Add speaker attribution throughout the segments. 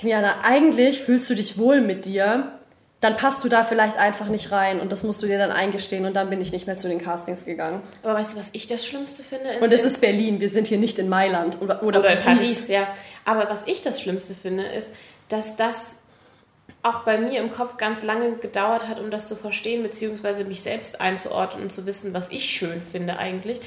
Speaker 1: Kimiana, eigentlich fühlst du dich wohl mit dir, dann passt du da vielleicht einfach nicht rein und das musst du dir dann eingestehen und dann bin ich nicht mehr zu den Castings gegangen.
Speaker 2: Aber weißt du, was ich das Schlimmste finde?
Speaker 1: und es ist Berlin, wir sind hier nicht in Mailand oder, oder,
Speaker 2: oder Paris. Paris. Ja, aber was ich das Schlimmste finde, ist, dass das auch bei mir im Kopf ganz lange gedauert hat, um das zu verstehen, beziehungsweise mich selbst einzuordnen und zu wissen, was ich schön finde eigentlich.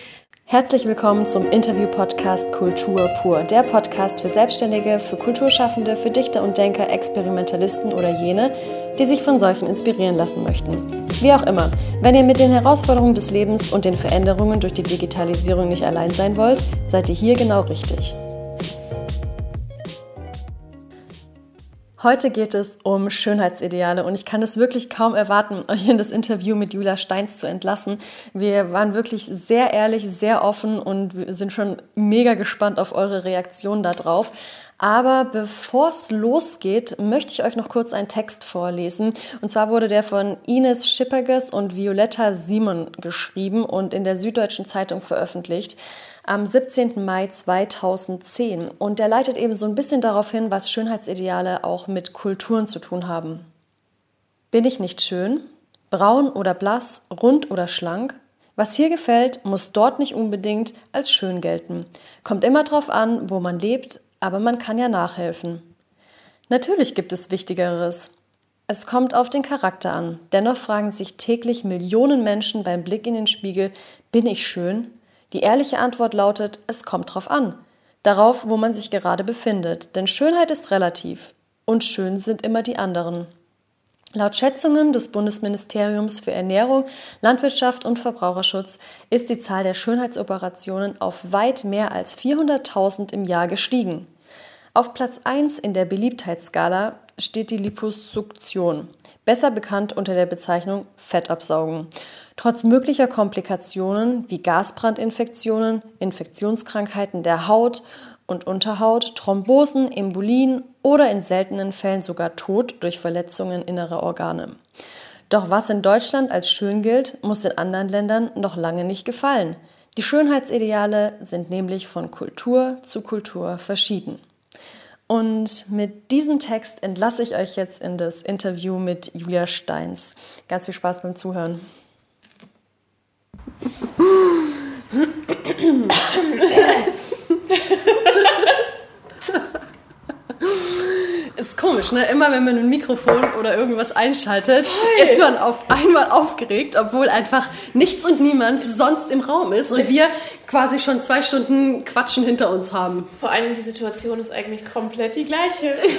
Speaker 1: Herzlich willkommen zum Interview-Podcast Kultur pur, der Podcast für Selbstständige, für Kulturschaffende, für Dichter und Denker, Experimentalisten oder jene, die sich von solchen inspirieren lassen möchten. Wie auch immer, wenn ihr mit den Herausforderungen des Lebens und den Veränderungen durch die Digitalisierung nicht allein sein wollt, seid ihr hier genau richtig. Heute geht es um Schönheitsideale und ich kann es wirklich kaum erwarten, euch in das Interview mit Julia Steins zu entlassen. Wir waren wirklich sehr ehrlich, sehr offen und sind schon mega gespannt auf eure Reaktion darauf. Aber bevor es losgeht, möchte ich euch noch kurz einen Text vorlesen. Und zwar wurde der von Ines Schipperges und Violetta Simon geschrieben und in der Süddeutschen Zeitung veröffentlicht am 17. Mai 2010. Und der leitet eben so ein bisschen darauf hin, was Schönheitsideale auch mit Kulturen zu tun haben. Bin ich nicht schön? Braun oder blass, rund oder schlank? Was hier gefällt, muss dort nicht unbedingt als schön gelten. Kommt immer drauf an, wo man lebt, aber man kann ja nachhelfen. Natürlich gibt es Wichtigeres. Es kommt auf den Charakter an. Dennoch fragen sich täglich Millionen Menschen beim Blick in den Spiegel, bin ich schön? Die ehrliche Antwort lautet, es kommt drauf an. Darauf, wo man sich gerade befindet. Denn Schönheit ist relativ. Und schön sind immer die anderen. Laut Schätzungen des Bundesministeriums für Ernährung, Landwirtschaft und Verbraucherschutz ist die Zahl der Schönheitsoperationen auf weit mehr als 400.000 im Jahr gestiegen. Auf Platz 1 in der Beliebtheitsskala steht die Liposuktion, besser bekannt unter der Bezeichnung Fettabsaugen. Trotz möglicher Komplikationen wie Gasbrandinfektionen, Infektionskrankheiten der Haut und Unterhaut, Thrombosen, Embolien oder in seltenen Fällen sogar Tod durch Verletzungen innerer Organe. Doch was in Deutschland als schön gilt, muss in anderen Ländern noch lange nicht gefallen. Die Schönheitsideale sind nämlich von Kultur zu Kultur verschieden. Und mit diesem Text entlasse ich euch jetzt in das Interview mit Julia Steins. Ganz viel Spaß beim Zuhören. ist komisch, ne? Immer wenn man ein Mikrofon oder irgendwas einschaltet, Voll. ist man auf einmal aufgeregt, obwohl einfach nichts und niemand sonst im Raum ist und wir quasi schon zwei Stunden Quatschen hinter uns haben.
Speaker 2: Vor allem die Situation ist eigentlich komplett die gleiche. Wir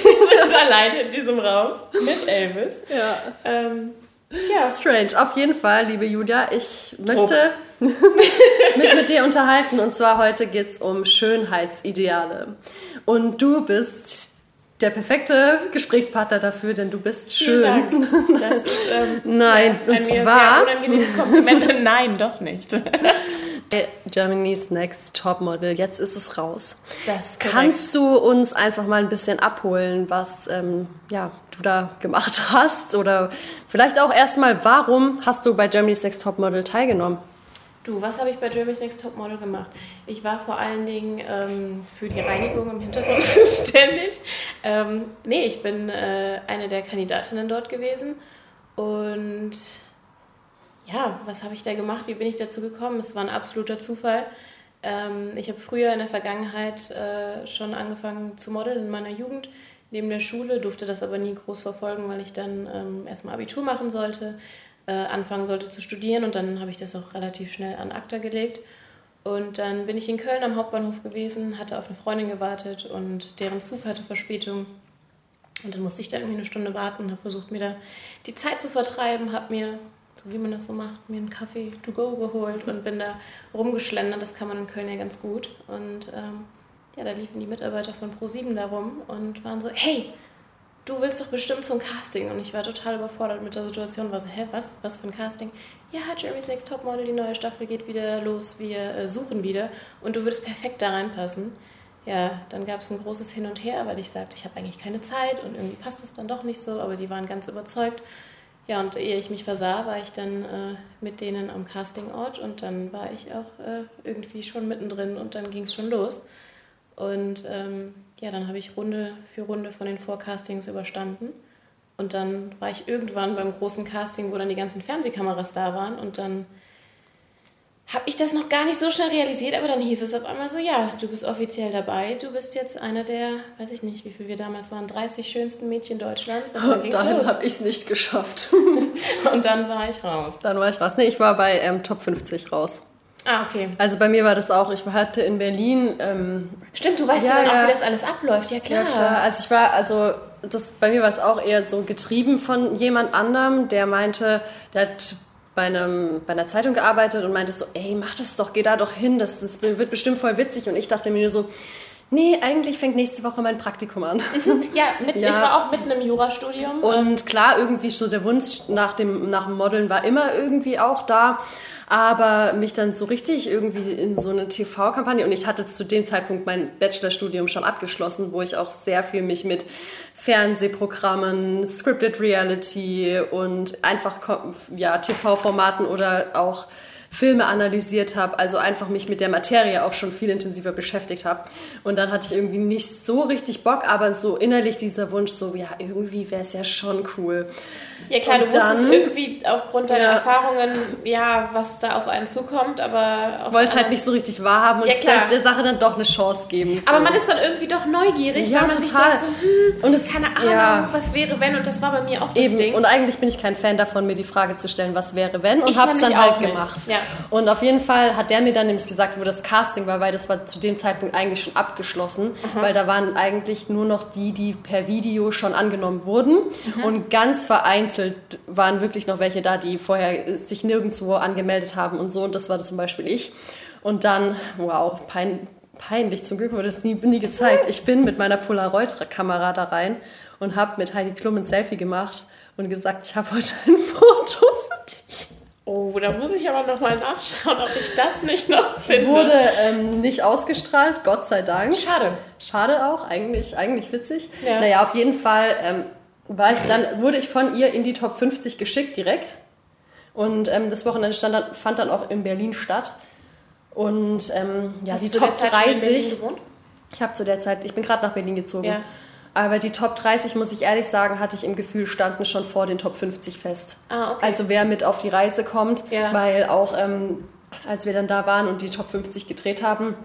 Speaker 2: sind alleine in diesem Raum mit Elvis.
Speaker 1: Ja. Ähm, ja. Strange. Auf jeden Fall, liebe Julia, ich möchte mich mit dir unterhalten. Und zwar heute geht es um Schönheitsideale. Und du bist der perfekte Gesprächspartner dafür, denn du bist schön.
Speaker 2: Das ist, ähm,
Speaker 1: Nein, ja, und zwar.
Speaker 2: Nein, doch nicht.
Speaker 1: Germany's Next Topmodel, jetzt ist es raus. Das Kannst du uns einfach mal ein bisschen abholen, was ähm, ja, du da gemacht hast? Oder vielleicht auch erstmal, warum hast du bei Germany's Next Topmodel teilgenommen?
Speaker 2: Du, was habe ich bei Germany's Next Topmodel gemacht? Ich war vor allen Dingen ähm, für die Reinigung im Hintergrund zuständig. Ähm, nee, ich bin äh, eine der Kandidatinnen dort gewesen und ja, was habe ich da gemacht? Wie bin ich dazu gekommen? Es war ein absoluter Zufall. Ähm, ich habe früher in der Vergangenheit äh, schon angefangen zu modeln in meiner Jugend neben der Schule, durfte das aber nie groß verfolgen, weil ich dann ähm, erstmal Abitur machen sollte, äh, anfangen sollte zu studieren und dann habe ich das auch relativ schnell an ACTA gelegt. Und dann bin ich in Köln am Hauptbahnhof gewesen, hatte auf eine Freundin gewartet und deren Zug hatte Verspätung. Und dann musste ich da irgendwie eine Stunde warten und habe versucht, mir da die Zeit zu vertreiben, habe mir so wie man das so macht, mir einen Kaffee to go geholt und bin da rumgeschlendert. Das kann man in Köln ja ganz gut. Und ähm, ja, da liefen die Mitarbeiter von Pro7 da rum und waren so, hey, du willst doch bestimmt zum Casting. Und ich war total überfordert mit der Situation. War so, hä, was? Was für ein Casting? Ja, Jeremy's Next Topmodel, die neue Staffel geht wieder los. Wir äh, suchen wieder. Und du würdest perfekt da reinpassen. Ja, dann gab es ein großes Hin und Her, weil ich sagte, ich habe eigentlich keine Zeit und irgendwie passt es dann doch nicht so. Aber die waren ganz überzeugt. Ja, und ehe ich mich versah, war ich dann äh, mit denen am Castingort und dann war ich auch äh, irgendwie schon mittendrin und dann ging es schon los. Und ähm, ja, dann habe ich Runde für Runde von den Vorcastings überstanden. Und dann war ich irgendwann beim großen Casting, wo dann die ganzen Fernsehkameras da waren. Und dann habe ich das noch gar nicht so schnell realisiert, aber dann hieß es auf einmal so, ja, du bist offiziell dabei, du bist jetzt einer der, weiß ich nicht, wie viel wir damals waren, 30 schönsten Mädchen Deutschlands. Und
Speaker 1: dann Dahin habe ich es nicht geschafft.
Speaker 2: und dann war ich raus.
Speaker 1: Dann war ich raus. Nee, ich war bei ähm, Top 50 raus.
Speaker 2: Ah, okay.
Speaker 1: Also bei mir war das auch, ich hatte in Berlin... Ähm,
Speaker 2: Stimmt, du weißt ja, dann auch, wie das alles abläuft, ja klar. Ja klar,
Speaker 1: also ich war, also das, bei mir war es auch eher so getrieben von jemand anderem, der meinte, der hat bei, einem, bei einer Zeitung gearbeitet und meinte so, ey, mach das doch, geh da doch hin, das, das wird bestimmt voll witzig. Und ich dachte mir so, nee, eigentlich fängt nächste Woche mein Praktikum an.
Speaker 2: ja, mit, ja, ich war auch mitten im Jurastudium.
Speaker 1: Und klar, irgendwie so der Wunsch nach dem, nach dem Modeln war immer irgendwie auch da. Aber mich dann so richtig irgendwie in so eine TV-Kampagne und ich hatte zu dem Zeitpunkt mein Bachelorstudium schon abgeschlossen, wo ich auch sehr viel mich mit Fernsehprogrammen, Scripted Reality und einfach ja, TV-Formaten oder auch Filme analysiert habe, also einfach mich mit der Materie auch schon viel intensiver beschäftigt habe. Und dann hatte ich irgendwie nicht so richtig Bock, aber so innerlich dieser Wunsch, so ja, irgendwie wäre es ja schon cool.
Speaker 2: Ja klar, und du dann, wusstest irgendwie aufgrund deiner ja, Erfahrungen, ja, was da auf einen zukommt, aber...
Speaker 1: Wollte es halt nicht so richtig wahrhaben und ja, der, der, Sache dann doch eine Chance geben.
Speaker 2: So. Aber man ist dann irgendwie doch neugierig, ja, weil man total. sich denkt so, hm, und es, keine Ahnung, ja. was wäre wenn und das war bei mir auch das Eben. Ding.
Speaker 1: Und eigentlich bin ich kein Fan davon, mir die Frage zu stellen, was wäre wenn und habe es dann halt nicht. gemacht. Ja. Und auf jeden Fall hat der mir dann nämlich gesagt, wo das Casting war, weil das war zu dem Zeitpunkt eigentlich schon abgeschlossen, mhm. weil da waren eigentlich nur noch die, die per Video schon angenommen wurden mhm. und ganz vereinzelt waren wirklich noch welche da, die vorher sich nirgendwo angemeldet haben und so und das war das zum Beispiel ich. Und dann, wow, pein, peinlich, zum Glück wurde das nie, nie gezeigt. Ich bin mit meiner Polaroid-Kamera da rein und habe mit Heidi Klum ein Selfie gemacht und gesagt, ich habe heute ein Foto für dich.
Speaker 2: Oh, da muss ich aber noch mal nachschauen, ob ich das nicht noch finde.
Speaker 1: Wurde ähm, nicht ausgestrahlt, Gott sei Dank.
Speaker 2: Schade.
Speaker 1: Schade auch, eigentlich, eigentlich witzig. Ja. Naja, auf jeden Fall ähm, war ich, dann wurde ich von ihr in die Top 50 geschickt direkt. Und ähm, das Wochenende stand dann, fand dann auch in Berlin statt. Und ähm, ja, Hast die Top 30. Ich habe zu der Zeit, ich bin gerade nach Berlin gezogen. Ja. Aber die Top 30, muss ich ehrlich sagen, hatte ich im Gefühl, standen schon vor den Top 50 fest. Ah, okay. Also wer mit auf die Reise kommt, ja. weil auch ähm, als wir dann da waren und die Top 50 gedreht haben,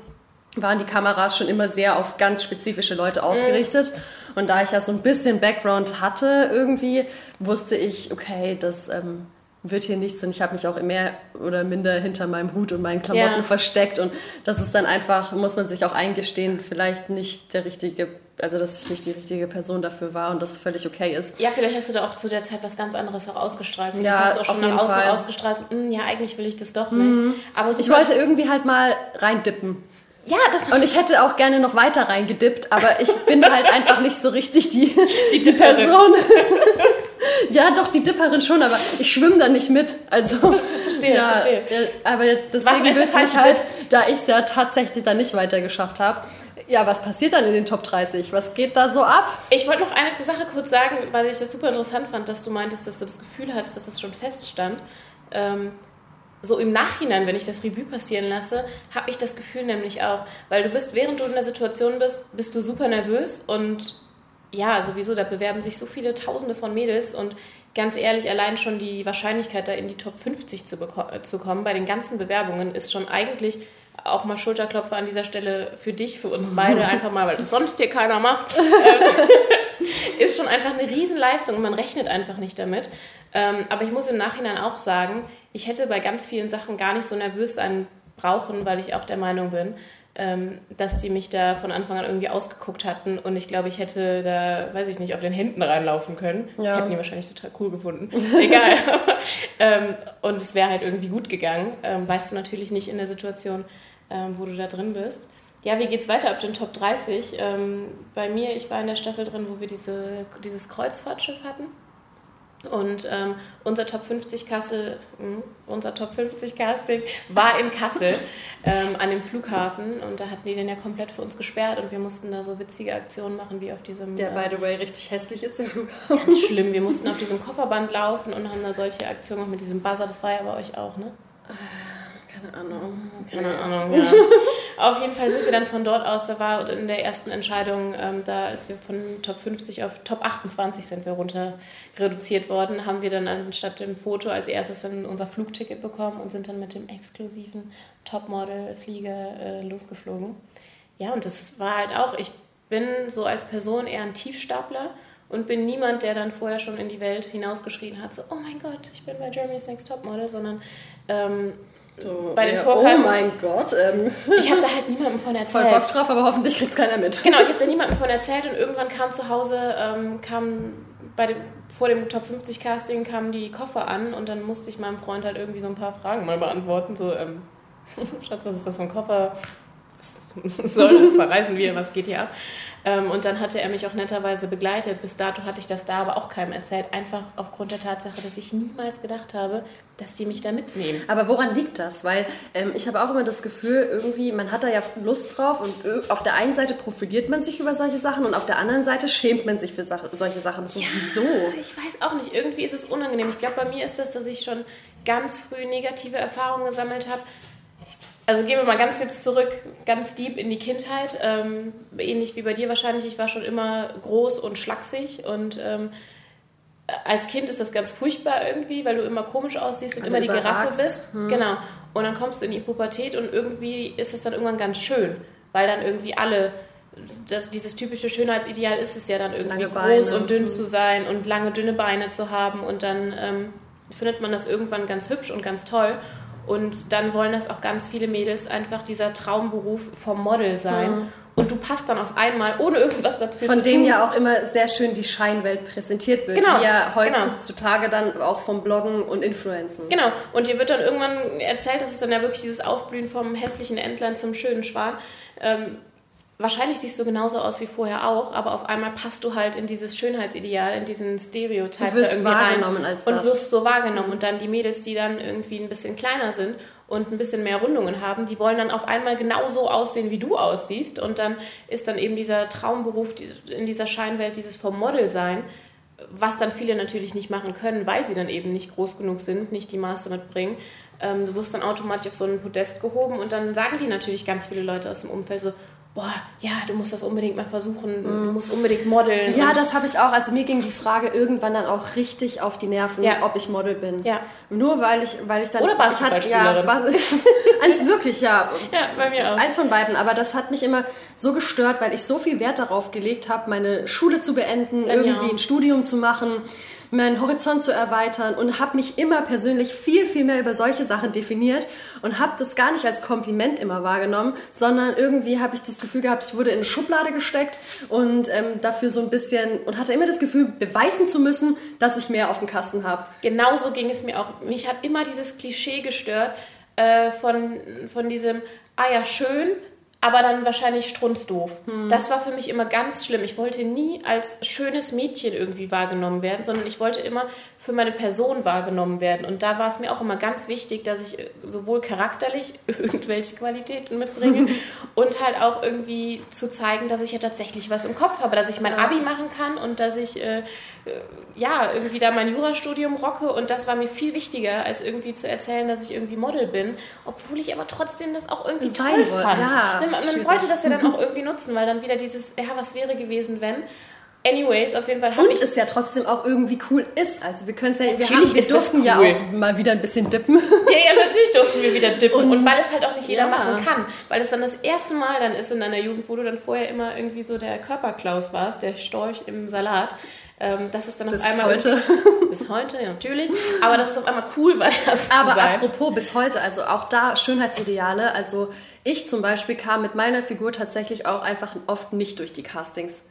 Speaker 1: waren die Kameras schon immer sehr auf ganz spezifische Leute ausgerichtet. Mhm. Und da ich ja so ein bisschen Background hatte irgendwie, wusste ich, okay, das ähm, wird hier nichts und ich habe mich auch mehr oder minder hinter meinem Hut und meinen Klamotten ja. versteckt und das ist dann einfach, muss man sich auch eingestehen, vielleicht nicht der richtige, also dass ich nicht die richtige Person dafür war und das völlig okay ist.
Speaker 2: Ja, vielleicht hast du da auch zu der Zeit was ganz anderes auch ausgestrahlt. Vielleicht ja, hast du auch schon nach außen Fall. ausgestrahlt, so, hm, ja, eigentlich will ich das doch nicht. Mhm.
Speaker 1: Aber ich wollte irgendwie halt mal reindippen. Ja, das Und ich hätte auch gerne noch weiter reingedippt, aber ich bin halt einfach nicht so richtig die, die, die Person. ja, doch, die Dipperin schon, aber ich schwimme da nicht mit. Also, verstehe, ja, verstehe. Ja, aber deswegen wird es mich halt, da ich es ja tatsächlich dann nicht weiter geschafft habe. Ja, was passiert dann in den Top 30? Was geht da so ab?
Speaker 2: Ich wollte noch eine Sache kurz sagen, weil ich das super interessant fand, dass du meintest, dass du das Gefühl hattest, dass das schon feststand. Ähm, so im Nachhinein, wenn ich das Revue passieren lasse, habe ich das Gefühl nämlich auch, weil du bist, während du in der Situation bist, bist du super nervös und ja, sowieso, da bewerben sich so viele Tausende von Mädels und ganz ehrlich, allein schon die Wahrscheinlichkeit, da in die Top 50 zu, zu kommen, bei den ganzen Bewerbungen, ist schon eigentlich auch mal Schulterklopfer an dieser Stelle für dich, für uns beide, einfach mal, weil das sonst hier keiner macht, ist schon einfach eine Riesenleistung und man rechnet einfach nicht damit. Ähm, aber ich muss im Nachhinein auch sagen, ich hätte bei ganz vielen Sachen gar nicht so nervös sein brauchen, weil ich auch der Meinung bin, ähm, dass die mich da von Anfang an irgendwie ausgeguckt hatten und ich glaube, ich hätte da, weiß ich nicht, auf den Händen reinlaufen können. Ja. Hätten die wahrscheinlich total cool gefunden. Egal. ähm, und es wäre halt irgendwie gut gegangen. Ähm, weißt du natürlich nicht in der Situation, ähm, wo du da drin bist. Ja, wie geht's weiter ab den Top 30? Ähm, bei mir, ich war in der Staffel drin, wo wir diese, dieses Kreuzfahrtschiff hatten. Und ähm, unser Top 50 Kassel, mh, hm, unser Top 50 Casting war in Kassel ähm, an dem Flughafen und da hatten die den ja komplett für uns gesperrt und wir mussten da so witzige Aktionen machen wie auf diesem.
Speaker 1: Der by the way richtig hässlich ist der Flughafen.
Speaker 2: Ganz schlimm. Wir mussten auf diesem Kofferband laufen und haben da solche Aktionen gemacht mit diesem Buzzer. Das war ja bei euch auch, ne?
Speaker 1: Keine Ahnung.
Speaker 2: Keine Ahnung, ja. Auf jeden Fall sind wir dann von dort aus, da war in der ersten Entscheidung, ähm, da als wir von Top 50 auf Top 28 sind wir runter reduziert worden, haben wir dann anstatt dem Foto als erstes dann unser Flugticket bekommen und sind dann mit dem exklusiven Topmodel-Flieger äh, losgeflogen. Ja, und das war halt auch, ich bin so als Person eher ein Tiefstapler und bin niemand, der dann vorher schon in die Welt hinausgeschrien hat, so, oh mein Gott, ich bin bei Germany's Next Topmodel, sondern ähm,
Speaker 1: so, bei den ja, Oh mein Gott. Ähm.
Speaker 2: Ich habe da halt niemandem von erzählt.
Speaker 1: Voll Bock drauf, aber hoffentlich kriegt es keiner mit.
Speaker 2: Genau, ich habe da niemandem von erzählt und irgendwann kam zu Hause, ähm, kam bei dem, vor dem Top 50 Casting kamen die Koffer an und dann musste ich meinem Freund halt irgendwie so ein paar Fragen mal beantworten. So, ähm, Schatz, was ist das für ein Koffer? Was soll das? Verreisen wir? Was geht hier ab? Ähm, und dann hatte er mich auch netterweise begleitet. Bis dato hatte ich das da aber auch keinem erzählt. Einfach aufgrund der Tatsache, dass ich niemals gedacht habe, dass die mich da mitnehmen.
Speaker 1: Aber woran liegt das? Weil ähm, ich habe auch immer das Gefühl, irgendwie, man hat da ja Lust drauf und auf der einen Seite profiliert man sich über solche Sachen und auf der anderen Seite schämt man sich für Sache, solche Sachen. So,
Speaker 2: ja,
Speaker 1: wieso?
Speaker 2: Ich weiß auch nicht. Irgendwie ist es unangenehm. Ich glaube, bei mir ist das, dass ich schon ganz früh negative Erfahrungen gesammelt habe also gehen wir mal ganz jetzt zurück, ganz deep in die Kindheit. Ähm, ähnlich wie bei dir wahrscheinlich. Ich war schon immer groß und schlaksig und ähm, als Kind ist das ganz furchtbar irgendwie, weil du immer komisch aussiehst und immer die Giraffe bist. Hm. Genau. Und dann kommst du in die Pubertät und irgendwie ist es dann irgendwann ganz schön, weil dann irgendwie alle das, dieses typische Schönheitsideal ist es ja dann irgendwie groß und dünn hm. zu sein und lange dünne Beine zu haben und dann ähm, findet man das irgendwann ganz hübsch und ganz toll und dann wollen das auch ganz viele Mädels einfach dieser Traumberuf vom Model sein. Mhm. Und du passt dann auf einmal, ohne irgendwas dazu
Speaker 1: Von dem ja auch immer sehr schön die Scheinwelt präsentiert wird. Genau. Wie ja genau. heutzutage genau. dann auch vom Bloggen und Influenzen.
Speaker 2: Genau. Und dir wird dann irgendwann erzählt, das ist dann ja wirklich dieses Aufblühen vom hässlichen Entlein zum schönen Schwan. Ähm, wahrscheinlich siehst du genauso aus wie vorher auch, aber auf einmal passt du halt in dieses Schönheitsideal, in diesen Stereotype
Speaker 1: da irgendwie rein
Speaker 2: und wirst so wahrgenommen. Und dann die Mädels, die dann irgendwie ein bisschen kleiner sind und ein bisschen mehr Rundungen haben, die wollen dann auf einmal genauso aussehen, wie du aussiehst. Und dann ist dann eben dieser Traumberuf in dieser Scheinwelt, dieses vom Model sein, was dann viele natürlich nicht machen können, weil sie dann eben nicht groß genug sind, nicht die Maße mitbringen. Ähm, du wirst dann automatisch auf so ein Podest gehoben und dann sagen die natürlich ganz viele Leute aus dem Umfeld so, boah, ja, du musst das unbedingt mal versuchen, mm. du musst unbedingt modeln.
Speaker 1: Ja, das habe ich auch. Also mir ging die Frage irgendwann dann auch richtig auf die Nerven, ja. ob ich Model bin.
Speaker 2: Ja.
Speaker 1: Nur weil ich, weil ich dann...
Speaker 2: Oder Basketballspielerin.
Speaker 1: Ja, eins wirklich, ja.
Speaker 2: Ja, bei mir auch.
Speaker 1: Eins von beiden. Aber das hat mich immer so gestört, weil ich so viel Wert darauf gelegt habe, meine Schule zu beenden, bei irgendwie ein Studium zu machen meinen Horizont zu erweitern und habe mich immer persönlich viel, viel mehr über solche Sachen definiert und habe das gar nicht als Kompliment immer wahrgenommen, sondern irgendwie habe ich das Gefühl gehabt, ich wurde in eine Schublade gesteckt und ähm, dafür so ein bisschen und hatte immer das Gefühl, beweisen zu müssen, dass ich mehr auf dem Kasten habe.
Speaker 2: Genauso ging es mir auch. Mich hat immer dieses Klischee gestört äh, von, von diesem, ah ja, schön, aber dann wahrscheinlich strunzdoof. Hm. Das war für mich immer ganz schlimm. Ich wollte nie als schönes Mädchen irgendwie wahrgenommen werden, sondern ich wollte immer für meine Person wahrgenommen werden. Und da war es mir auch immer ganz wichtig, dass ich äh, sowohl charakterlich irgendwelche Qualitäten mitbringe und halt auch irgendwie zu zeigen, dass ich ja tatsächlich was im Kopf habe, dass ich mein Abi machen kann und dass ich äh, äh, ja irgendwie da mein Jurastudium rocke. Und das war mir viel wichtiger, als irgendwie zu erzählen, dass ich irgendwie Model bin, obwohl ich aber trotzdem das auch irgendwie Sein toll fand. Ja, man, man wollte das ja dann auch irgendwie nutzen, weil dann wieder dieses, ja, was wäre gewesen, wenn. Anyways, auf jeden Fall
Speaker 1: habe ich. Und es ja trotzdem auch irgendwie cool ist. Also wir können es ja, wir, haben, wir durften cool. ja auch mal wieder ein bisschen dippen.
Speaker 2: Ja, ja, natürlich durften wir wieder dippen. Und, und weil es halt auch nicht jeder ja. machen kann. Weil es dann das erste Mal dann ist in deiner Jugend, wo du dann vorher immer irgendwie so der Körperklaus warst, der Storch im Salat. Ähm, das ist dann bis auf einmal.
Speaker 1: Heute.
Speaker 2: bis heute, ja, natürlich. Aber das ist auf einmal cool, weil das.
Speaker 1: Aber apropos bis heute, also auch da Schönheitsideale. Also ich zum Beispiel kam mit meiner Figur tatsächlich auch einfach oft nicht durch die Castings.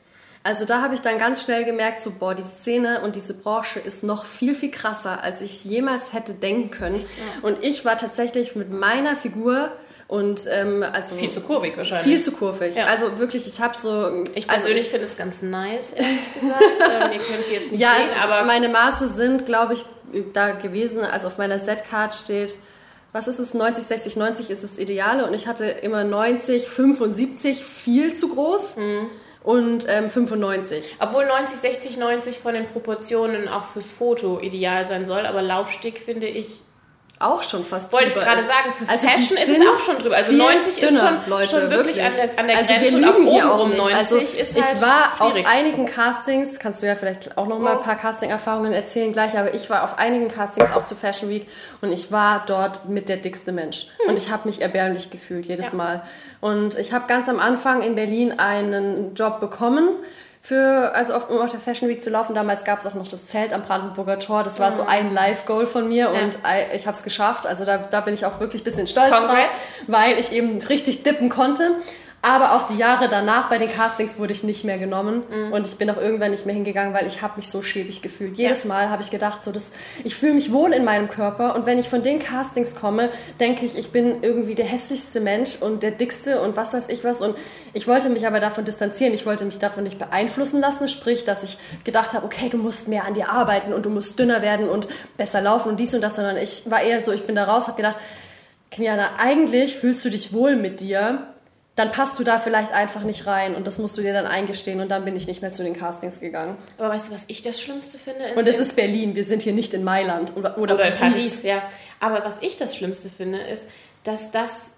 Speaker 1: Also da habe ich dann ganz schnell gemerkt, so boah, die Szene und diese Branche ist noch viel, viel krasser, als ich jemals hätte denken können. Ja. Und ich war tatsächlich mit meiner Figur und ähm, also
Speaker 2: viel zu kurvig wahrscheinlich.
Speaker 1: Viel zu kurvig. Ja. Also wirklich, ich habe so.
Speaker 2: Ich also persönlich finde es ganz nice, ehrlich gesagt. ähm, ihr könnt sie jetzt nicht ja, sehen,
Speaker 1: also aber meine Maße sind, glaube ich, da gewesen. Also auf meiner Z-Card steht was ist es, 90, 60, 90 ist das Ideale und ich hatte immer 90, 75 viel zu groß. Mhm und ähm, 95.
Speaker 2: Obwohl 90, 60, 90 von den Proportionen auch fürs Foto ideal sein soll, aber Laufstick finde ich
Speaker 1: auch schon fast
Speaker 2: Wollte ich gerade sagen, für also Fashion ist es auch schon drüber. Also 90 dünner, ist schon, Leute, schon wirklich, wirklich, an der, an der also Grenze wir
Speaker 1: lügen und auch oben rum 90 also ist halt Ich war schwierig. auf einigen Castings, kannst du ja vielleicht auch noch mal ein paar Casting-Erfahrungen erzählen gleich, aber ich war auf einigen Castings auch zu Fashion Week und ich war dort mit der dickste Mensch. Hm. Und ich habe mich erbärmlich gefühlt jedes ja. Mal. Und ich habe ganz am Anfang in Berlin einen Job bekommen für, also auf, um auf der Fashion Week zu laufen. Damals gab es auch noch das Zelt am Brandenburger Tor. Das war so ein Live-Goal von mir ja. und ich habe es geschafft. Also da, da bin ich auch wirklich ein bisschen stolz Congrats. drauf, weil ich eben richtig dippen konnte. Aber auch die Jahre danach bei den Castings wurde ich nicht mehr genommen mhm. und ich bin auch irgendwann nicht mehr hingegangen, weil ich habe mich so schäbig gefühlt. Jedes ja. Mal habe ich gedacht, so das, ich fühle mich wohl in meinem Körper und wenn ich von den Castings komme, denke ich, ich bin irgendwie der hässlichste Mensch und der dickste und was weiß ich was und ich wollte mich aber davon distanzieren. Ich wollte mich davon nicht beeinflussen lassen, sprich, dass ich gedacht habe, okay, du musst mehr an dir arbeiten und du musst dünner werden und besser laufen und dies und das, sondern ich war eher so, ich bin da raus, habe gedacht, Kimiana, eigentlich fühlst du dich wohl mit dir dann passt du da vielleicht einfach nicht rein und das musst du dir dann eingestehen und dann bin ich nicht mehr zu den Castings gegangen.
Speaker 2: Aber weißt du, was ich das Schlimmste finde?
Speaker 1: In, und es ist Berlin, wir sind hier nicht in Mailand oder, oder,
Speaker 2: oder Paris. Paris. Ja, aber was ich das Schlimmste finde, ist, dass das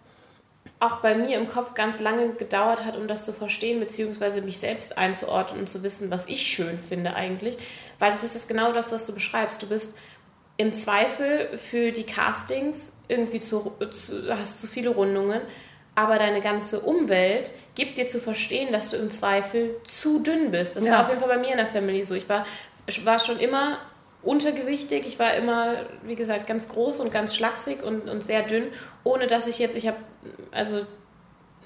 Speaker 2: auch bei mir im Kopf ganz lange gedauert hat, um das zu verstehen, beziehungsweise mich selbst einzuordnen und zu wissen, was ich schön finde eigentlich. Weil es ist das genau das, was du beschreibst. Du bist im Zweifel für die Castings irgendwie zu, zu hast zu viele Rundungen aber deine ganze Umwelt gibt dir zu verstehen, dass du im Zweifel zu dünn bist. Das ja. war auf jeden Fall bei mir in der Family so. Ich war, ich war schon immer untergewichtig, ich war immer, wie gesagt, ganz groß und ganz schlaksig und, und sehr dünn, ohne dass ich jetzt, ich habe, also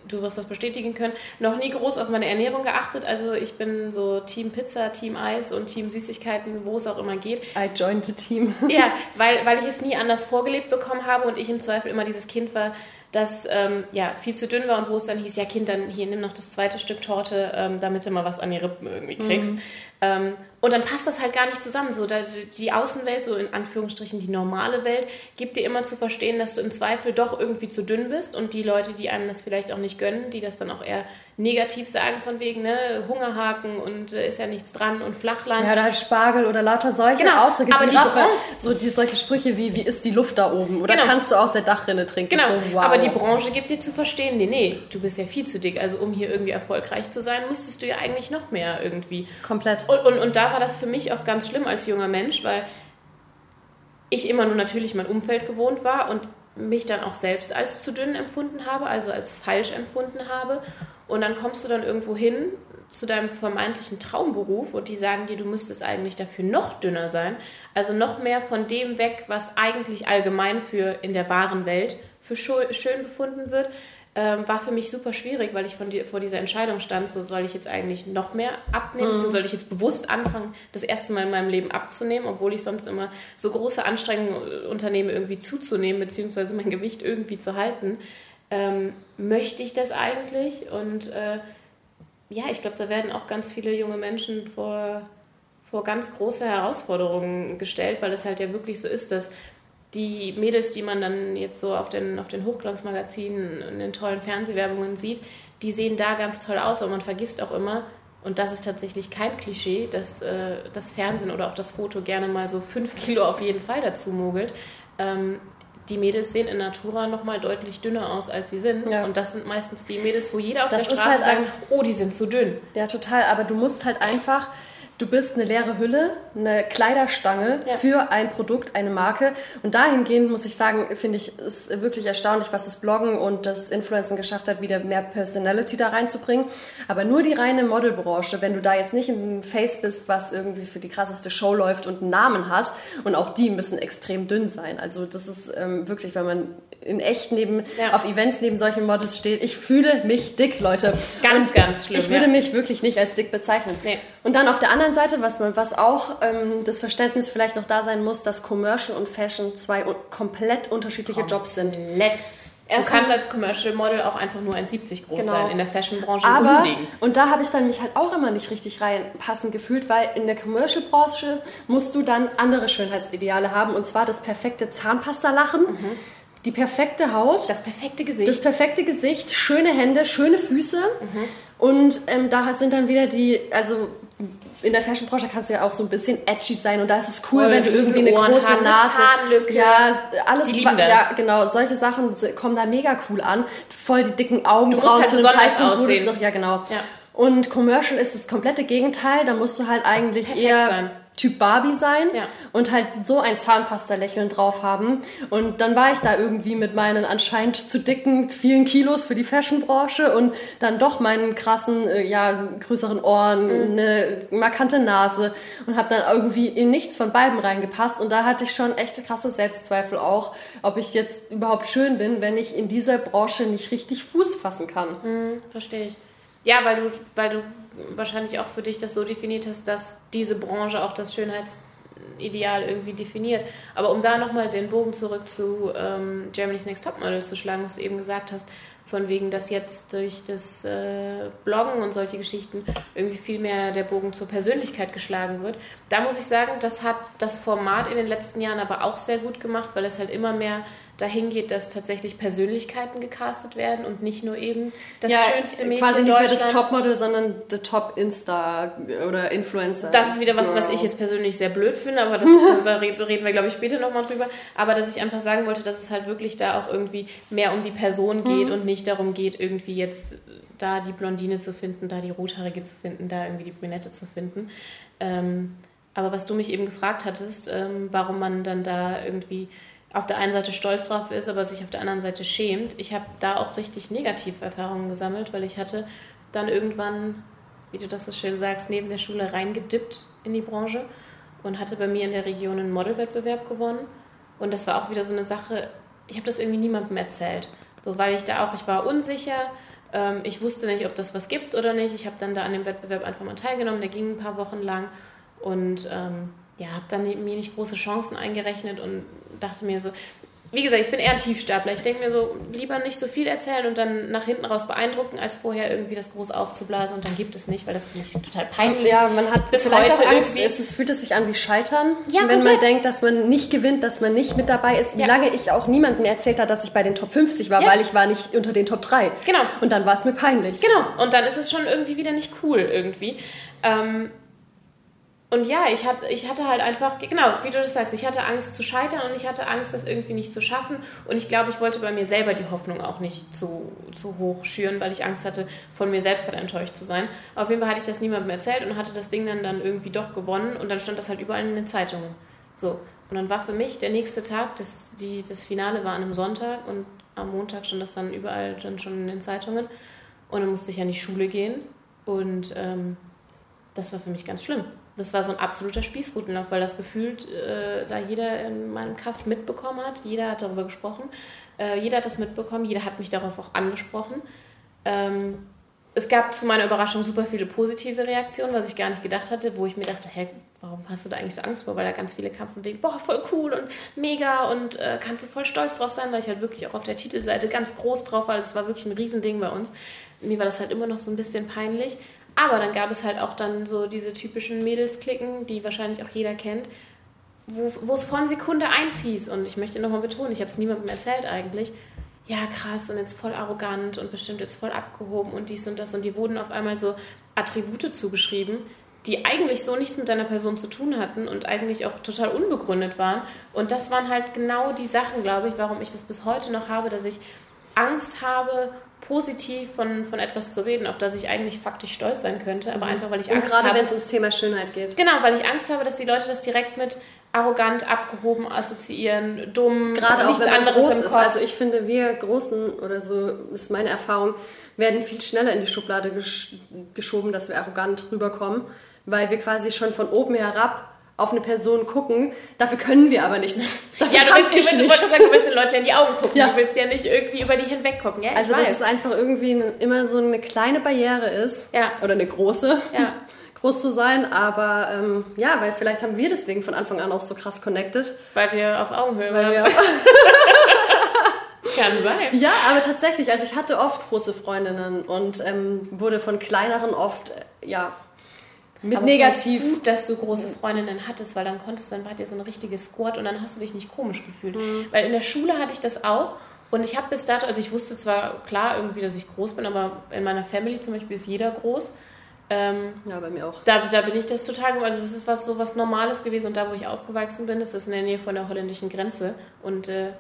Speaker 2: du wirst das bestätigen können, noch nie groß auf meine Ernährung geachtet. Also ich bin so Team Pizza, Team Eis und Team Süßigkeiten, wo es auch immer geht.
Speaker 1: I joined the team.
Speaker 2: Ja, weil, weil ich es nie anders vorgelebt bekommen habe und ich im Zweifel immer dieses Kind war, das ähm, ja, viel zu dünn war und wo es dann hieß, ja Kind, dann hier nimm noch das zweite Stück Torte, ähm, damit du mal was an die Rippen irgendwie kriegst. Mhm. Ähm, und dann passt das halt gar nicht zusammen. So, die Außenwelt, so in Anführungsstrichen die normale Welt, gibt dir immer zu verstehen, dass du im Zweifel doch irgendwie zu dünn bist. Und die Leute, die einem das vielleicht auch nicht gönnen, die das dann auch eher negativ sagen, von wegen ne, Hungerhaken und äh, ist ja nichts dran und Flachland.
Speaker 1: Ja, oder halt Spargel oder lauter solche genau. Ausdrücke. Aber die Branche, so die, solche Sprüche wie, wie ist die Luft da oben? Oder genau. kannst du aus der Dachrinne trinken?
Speaker 2: Genau.
Speaker 1: So,
Speaker 2: wow. Aber die Branche gibt dir zu verstehen, nee, nee, du bist ja viel zu dick. Also um hier irgendwie erfolgreich zu sein, müsstest du ja eigentlich noch mehr irgendwie.
Speaker 1: Komplett.
Speaker 2: Und, und, und da war das für mich auch ganz schlimm als junger Mensch, weil ich immer nur natürlich mein Umfeld gewohnt war und mich dann auch selbst als zu dünn empfunden habe, also als falsch empfunden habe. Und dann kommst du dann irgendwo hin zu deinem vermeintlichen Traumberuf und die sagen dir, du müsstest eigentlich dafür noch dünner sein. Also noch mehr von dem weg, was eigentlich allgemein für in der wahren Welt für schön befunden wird ähm, war für mich super schwierig, weil ich von die, vor dieser Entscheidung stand, so soll ich jetzt eigentlich noch mehr abnehmen, mhm. soll ich jetzt bewusst anfangen, das erste Mal in meinem Leben abzunehmen, obwohl ich sonst immer so große Anstrengungen unternehme, irgendwie zuzunehmen, beziehungsweise mein Gewicht irgendwie zu halten. Ähm, möchte ich das eigentlich? Und äh, ja, ich glaube, da werden auch ganz viele junge Menschen vor, vor ganz große Herausforderungen gestellt, weil es halt ja wirklich so ist, dass die Mädels, die man dann jetzt so auf den, auf den Hochglanzmagazinen und den tollen Fernsehwerbungen sieht, die sehen da ganz toll aus, aber man vergisst auch immer, und das ist tatsächlich kein Klischee, dass äh, das Fernsehen oder auch das Foto gerne mal so fünf Kilo auf jeden Fall dazu mogelt. Ähm, die Mädels sehen in Natura noch mal deutlich dünner aus, als sie sind. Ja. Und das sind meistens die Mädels, wo jeder auf das der Straße halt sagt, oh, die sind zu dünn.
Speaker 1: Ja, total. Aber du musst halt einfach Du bist eine leere Hülle, eine Kleiderstange ja. für ein Produkt, eine Marke. Und dahingehend muss ich sagen, finde ich es wirklich erstaunlich, was das Bloggen und das Influencen geschafft hat, wieder mehr Personality da reinzubringen. Aber nur die reine Modelbranche, wenn du da jetzt nicht ein Face bist, was irgendwie für die krasseste Show läuft und einen Namen hat, und auch die müssen extrem dünn sein. Also das ist ähm, wirklich, wenn man in echt neben, ja. auf Events neben solchen Models steht. Ich fühle mich dick, Leute.
Speaker 2: Ganz, und ganz schlimm.
Speaker 1: Ich würde ja. mich wirklich nicht als dick bezeichnen. Nee. Und dann auf der anderen Seite, was, man, was auch ähm, das Verständnis vielleicht noch da sein muss, dass Commercial und Fashion zwei komplett unterschiedliche komplett. Jobs sind.
Speaker 2: Komplett. Du kannst als Commercial Model auch einfach nur ein 70 groß genau. sein, in der Fashion-Branche
Speaker 1: Aber, Unding. und da habe ich dann mich halt auch immer nicht richtig reinpassend gefühlt, weil in der Commercial-Branche musst du dann andere Schönheitsideale haben und zwar das perfekte Zahnpasta-Lachen. Mhm die perfekte Haut.
Speaker 2: Das perfekte Gesicht.
Speaker 1: Das perfekte Gesicht, schöne Hände, schöne Füße. Mhm. Und ähm, da sind dann wieder die, also in der Fashionbranche kannst du ja auch so ein bisschen edgy sein und da ist es cool, Voll, wenn du irgendwie eine große haben, Nase, Zahnlücke. ja, alles, das. ja, genau, solche Sachen kommen da mega cool an. Voll die dicken Augenbrauen halt zu einem Zeitpunkt, wo noch, ja genau. Ja. Und Commercial ist das komplette Gegenteil, da musst du halt eigentlich Perfekt eher sein. Typ Barbie sein ja. und halt so ein Zahnpasta-Lächeln drauf haben. Und dann war ich da irgendwie mit meinen anscheinend zu dicken vielen Kilos für die Fashionbranche und dann doch meinen krassen, äh, ja, größeren Ohren, mhm. eine markante Nase und habe dann irgendwie in nichts von beiden reingepasst. Und da hatte ich schon echt krasse Selbstzweifel auch, ob ich jetzt überhaupt schön bin, wenn ich in dieser Branche nicht richtig Fuß fassen kann.
Speaker 2: Mhm, verstehe ich. Ja, weil du, weil du wahrscheinlich auch für dich das so definiert hast, dass diese Branche auch das Schönheitsideal irgendwie definiert. Aber um da nochmal den Bogen zurück zu ähm, Germany's Next Topmodel zu schlagen, was du eben gesagt hast, von wegen, dass jetzt durch das äh, Bloggen und solche Geschichten irgendwie viel mehr der Bogen zur Persönlichkeit geschlagen wird. Da muss ich sagen, das hat das Format in den letzten Jahren aber auch sehr gut gemacht, weil es halt immer mehr dahin geht, dass tatsächlich Persönlichkeiten gecastet werden und nicht nur eben das ja, schönste Mädchen quasi nicht mehr das
Speaker 1: Topmodel, sondern der Top-Insta oder Influencer.
Speaker 2: Das ist wieder was, Girl. was ich jetzt persönlich sehr blöd finde, aber das, das, da reden wir, glaube ich, später nochmal drüber. Aber dass ich einfach sagen wollte, dass es halt wirklich da auch irgendwie mehr um die Person geht mhm. und nicht darum geht, irgendwie jetzt da die Blondine zu finden, da die Rothaarige zu finden, da irgendwie die Brünette zu finden. Ähm, aber was du mich eben gefragt hattest, ähm, warum man dann da irgendwie auf der einen Seite stolz drauf ist, aber sich auf der anderen Seite schämt. Ich habe da auch richtig Negativerfahrungen gesammelt, weil ich hatte dann irgendwann, wie du das so schön sagst, neben der Schule reingedippt in die Branche und hatte bei mir in der Region einen Modelwettbewerb gewonnen. Und das war auch wieder so eine Sache, ich habe das irgendwie niemandem erzählt. So, weil ich da auch, ich war unsicher, ähm, ich wusste nicht, ob das was gibt oder nicht. Ich habe dann da an dem Wettbewerb einfach mal teilgenommen, der ging ein paar Wochen lang und ähm, ja, habe dann mir nicht große Chancen eingerechnet und dachte mir so, wie gesagt, ich bin eher ein Tiefstapler. Ich denke mir so, lieber nicht so viel erzählen und dann nach hinten raus beeindrucken, als vorher irgendwie das groß aufzublasen und dann gibt es nicht, weil das finde ich total peinlich.
Speaker 1: Ja, man hat bis vielleicht auch Angst, es, es fühlt es sich an wie Scheitern, ja, wenn komplett. man denkt, dass man nicht gewinnt, dass man nicht mit dabei ist. Wie ja. lange ich auch niemandem erzählt habe, dass ich bei den Top 50 war, ja. weil ich war nicht unter den Top 3.
Speaker 2: Genau.
Speaker 1: Und dann war es mir peinlich.
Speaker 2: Genau. Und dann ist es schon irgendwie wieder nicht cool irgendwie. Ähm, und ja, ich, hat, ich hatte halt einfach, genau, wie du das sagst, ich hatte Angst zu scheitern und ich hatte Angst, das irgendwie nicht zu schaffen. Und ich glaube, ich wollte bei mir selber die Hoffnung auch nicht zu, zu hoch schüren, weil ich Angst hatte, von mir selbst dann enttäuscht zu sein. Auf jeden Fall hatte ich das niemandem erzählt und hatte das Ding dann, dann irgendwie doch gewonnen und dann stand das halt überall in den Zeitungen. So. Und dann war für mich der nächste Tag, das, die, das Finale war an einem Sonntag und am Montag stand das dann überall dann schon in den Zeitungen. Und dann musste ich an die Schule gehen und ähm, das war für mich ganz schlimm das war so ein absoluter Spießrutenlauf, weil das gefühlt äh, da jeder in meinem Kaff mitbekommen hat. Jeder hat darüber gesprochen. Äh, jeder hat das mitbekommen. Jeder hat mich darauf auch angesprochen. Ähm, es gab zu meiner Überraschung super viele positive Reaktionen, was ich gar nicht gedacht hatte, wo ich mir dachte, hä, warum hast du da eigentlich so Angst vor? Weil da ganz viele kamen von wegen, boah, voll cool und mega und äh, kannst du voll stolz drauf sein, weil ich halt wirklich auch auf der Titelseite ganz groß drauf war. Das war wirklich ein Riesending bei uns. Mir war das halt immer noch so ein bisschen peinlich. Aber dann gab es halt auch dann so diese typischen Mädelsklicken, die wahrscheinlich auch jeder kennt, wo es von Sekunde 1 hieß. Und ich möchte nochmal betonen, ich habe es niemandem erzählt eigentlich. Ja, krass und jetzt voll arrogant und bestimmt jetzt voll abgehoben und dies und das. Und die wurden auf einmal so Attribute zugeschrieben, die eigentlich so nichts mit deiner Person zu tun hatten und eigentlich auch total unbegründet waren. Und das waren halt genau die Sachen, glaube ich, warum ich das bis heute noch habe, dass ich Angst habe positiv von, von etwas zu reden, auf das ich eigentlich faktisch stolz sein könnte, aber mhm. einfach weil ich
Speaker 1: Angst gerade, habe. Gerade wenn es ums Thema Schönheit geht.
Speaker 2: Genau, weil ich Angst habe, dass die Leute das direkt mit arrogant, abgehoben assoziieren, dumm,
Speaker 1: gerade nichts auch wenn man anderes groß im Kopf. Ist. Also ich finde, wir Großen oder so ist meine Erfahrung, werden viel schneller in die Schublade gesch geschoben, dass wir arrogant rüberkommen, weil wir quasi schon von oben herab auf eine Person gucken. Dafür können wir aber nichts. Dafür
Speaker 2: ja, du willst, du, willst, sagen, du willst den Leuten in die Augen gucken. Ja. Du willst ja nicht irgendwie über die hinweg gucken. Ja,
Speaker 1: also, dass es einfach irgendwie immer so eine kleine Barriere ist. Ja. Oder eine große. Ja. groß zu sein, aber ähm, ja, weil vielleicht haben wir deswegen von Anfang an auch so krass connected.
Speaker 2: Weil wir auf Augenhöhe weil waren. Kann sein.
Speaker 1: Ja, aber tatsächlich, also ich hatte oft große Freundinnen und ähm, wurde von kleineren oft, äh, ja, mit aber negativ.
Speaker 2: Gut, dass du große Freundinnen hattest, weil dann konntest du, dann war dir so ein richtiges Squad und dann hast du dich nicht komisch gefühlt. Mhm. Weil in der Schule hatte ich das auch und ich habe bis dato, also ich wusste zwar klar irgendwie, dass ich groß bin, aber in meiner Family zum Beispiel ist jeder groß. Ähm,
Speaker 1: ja, bei mir auch.
Speaker 2: Da, da bin ich das total, also das ist was so was Normales gewesen und da, wo ich aufgewachsen bin, ist das in der Nähe von der holländischen Grenze und äh,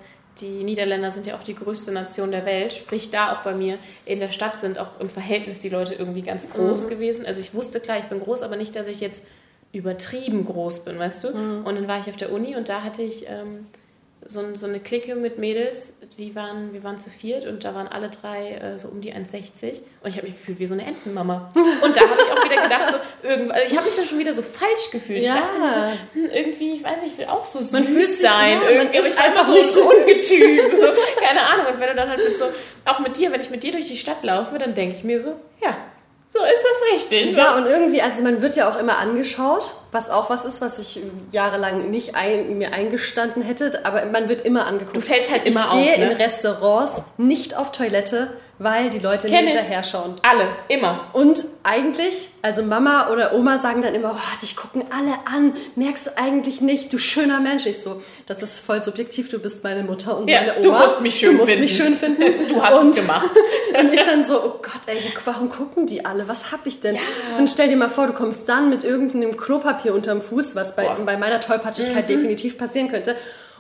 Speaker 2: die Niederländer sind ja auch die größte Nation der Welt, sprich da auch bei mir in der Stadt sind auch im Verhältnis die Leute irgendwie ganz groß mhm. gewesen. Also ich wusste klar, ich bin groß, aber nicht, dass ich jetzt übertrieben groß bin, weißt du? Mhm. Und dann war ich auf der Uni und da hatte ich ähm, so, so eine Clique mit Mädels, die waren, wir waren zu viert und da waren alle drei äh, so um die 1,60 und ich habe mich gefühlt wie so eine Entenmama. Und da habe ich auch wieder gedacht, so irgendwann, also ich habe mich dann schon wieder so falsch gefühlt. Ja. Ich dachte mir so, hm, irgendwie, ich weiß nicht, ich will auch so man süß sein. Ja, irgendwie, aber ich einfach nicht so ungetüm. So, keine Ahnung. Und wenn du dann halt mit so, auch mit dir, wenn ich mit dir durch die Stadt laufe, dann denke ich mir so, ja, so ist das richtig.
Speaker 1: Ja, und irgendwie, also man wird ja auch immer angeschaut, was auch was ist, was ich jahrelang nicht ein, mir eingestanden hätte, aber man wird immer angeguckt.
Speaker 2: Du fällst halt immer
Speaker 1: ich
Speaker 2: auf.
Speaker 1: Ich gehe ne? in Restaurants nicht auf Toilette, weil die Leute Kenn mir hinterher schauen.
Speaker 2: Alle, immer.
Speaker 1: Und eigentlich, also Mama oder Oma sagen dann immer, oh, dich gucken alle an, merkst du eigentlich nicht, du schöner Mensch. Ich so, das ist voll subjektiv, du bist meine Mutter und ja, meine Oma.
Speaker 2: Du musst mich schön
Speaker 1: du musst
Speaker 2: finden.
Speaker 1: Mich schön finden.
Speaker 2: du hast und, es gemacht.
Speaker 1: und ich dann so, oh Gott, ey, warum gucken die alle? Was hab ich denn? Ja. Und stell dir mal vor, du kommst dann mit irgendeinem Klopapier unterm Fuß, was bei, bei meiner Tollpatschigkeit mhm. definitiv passieren könnte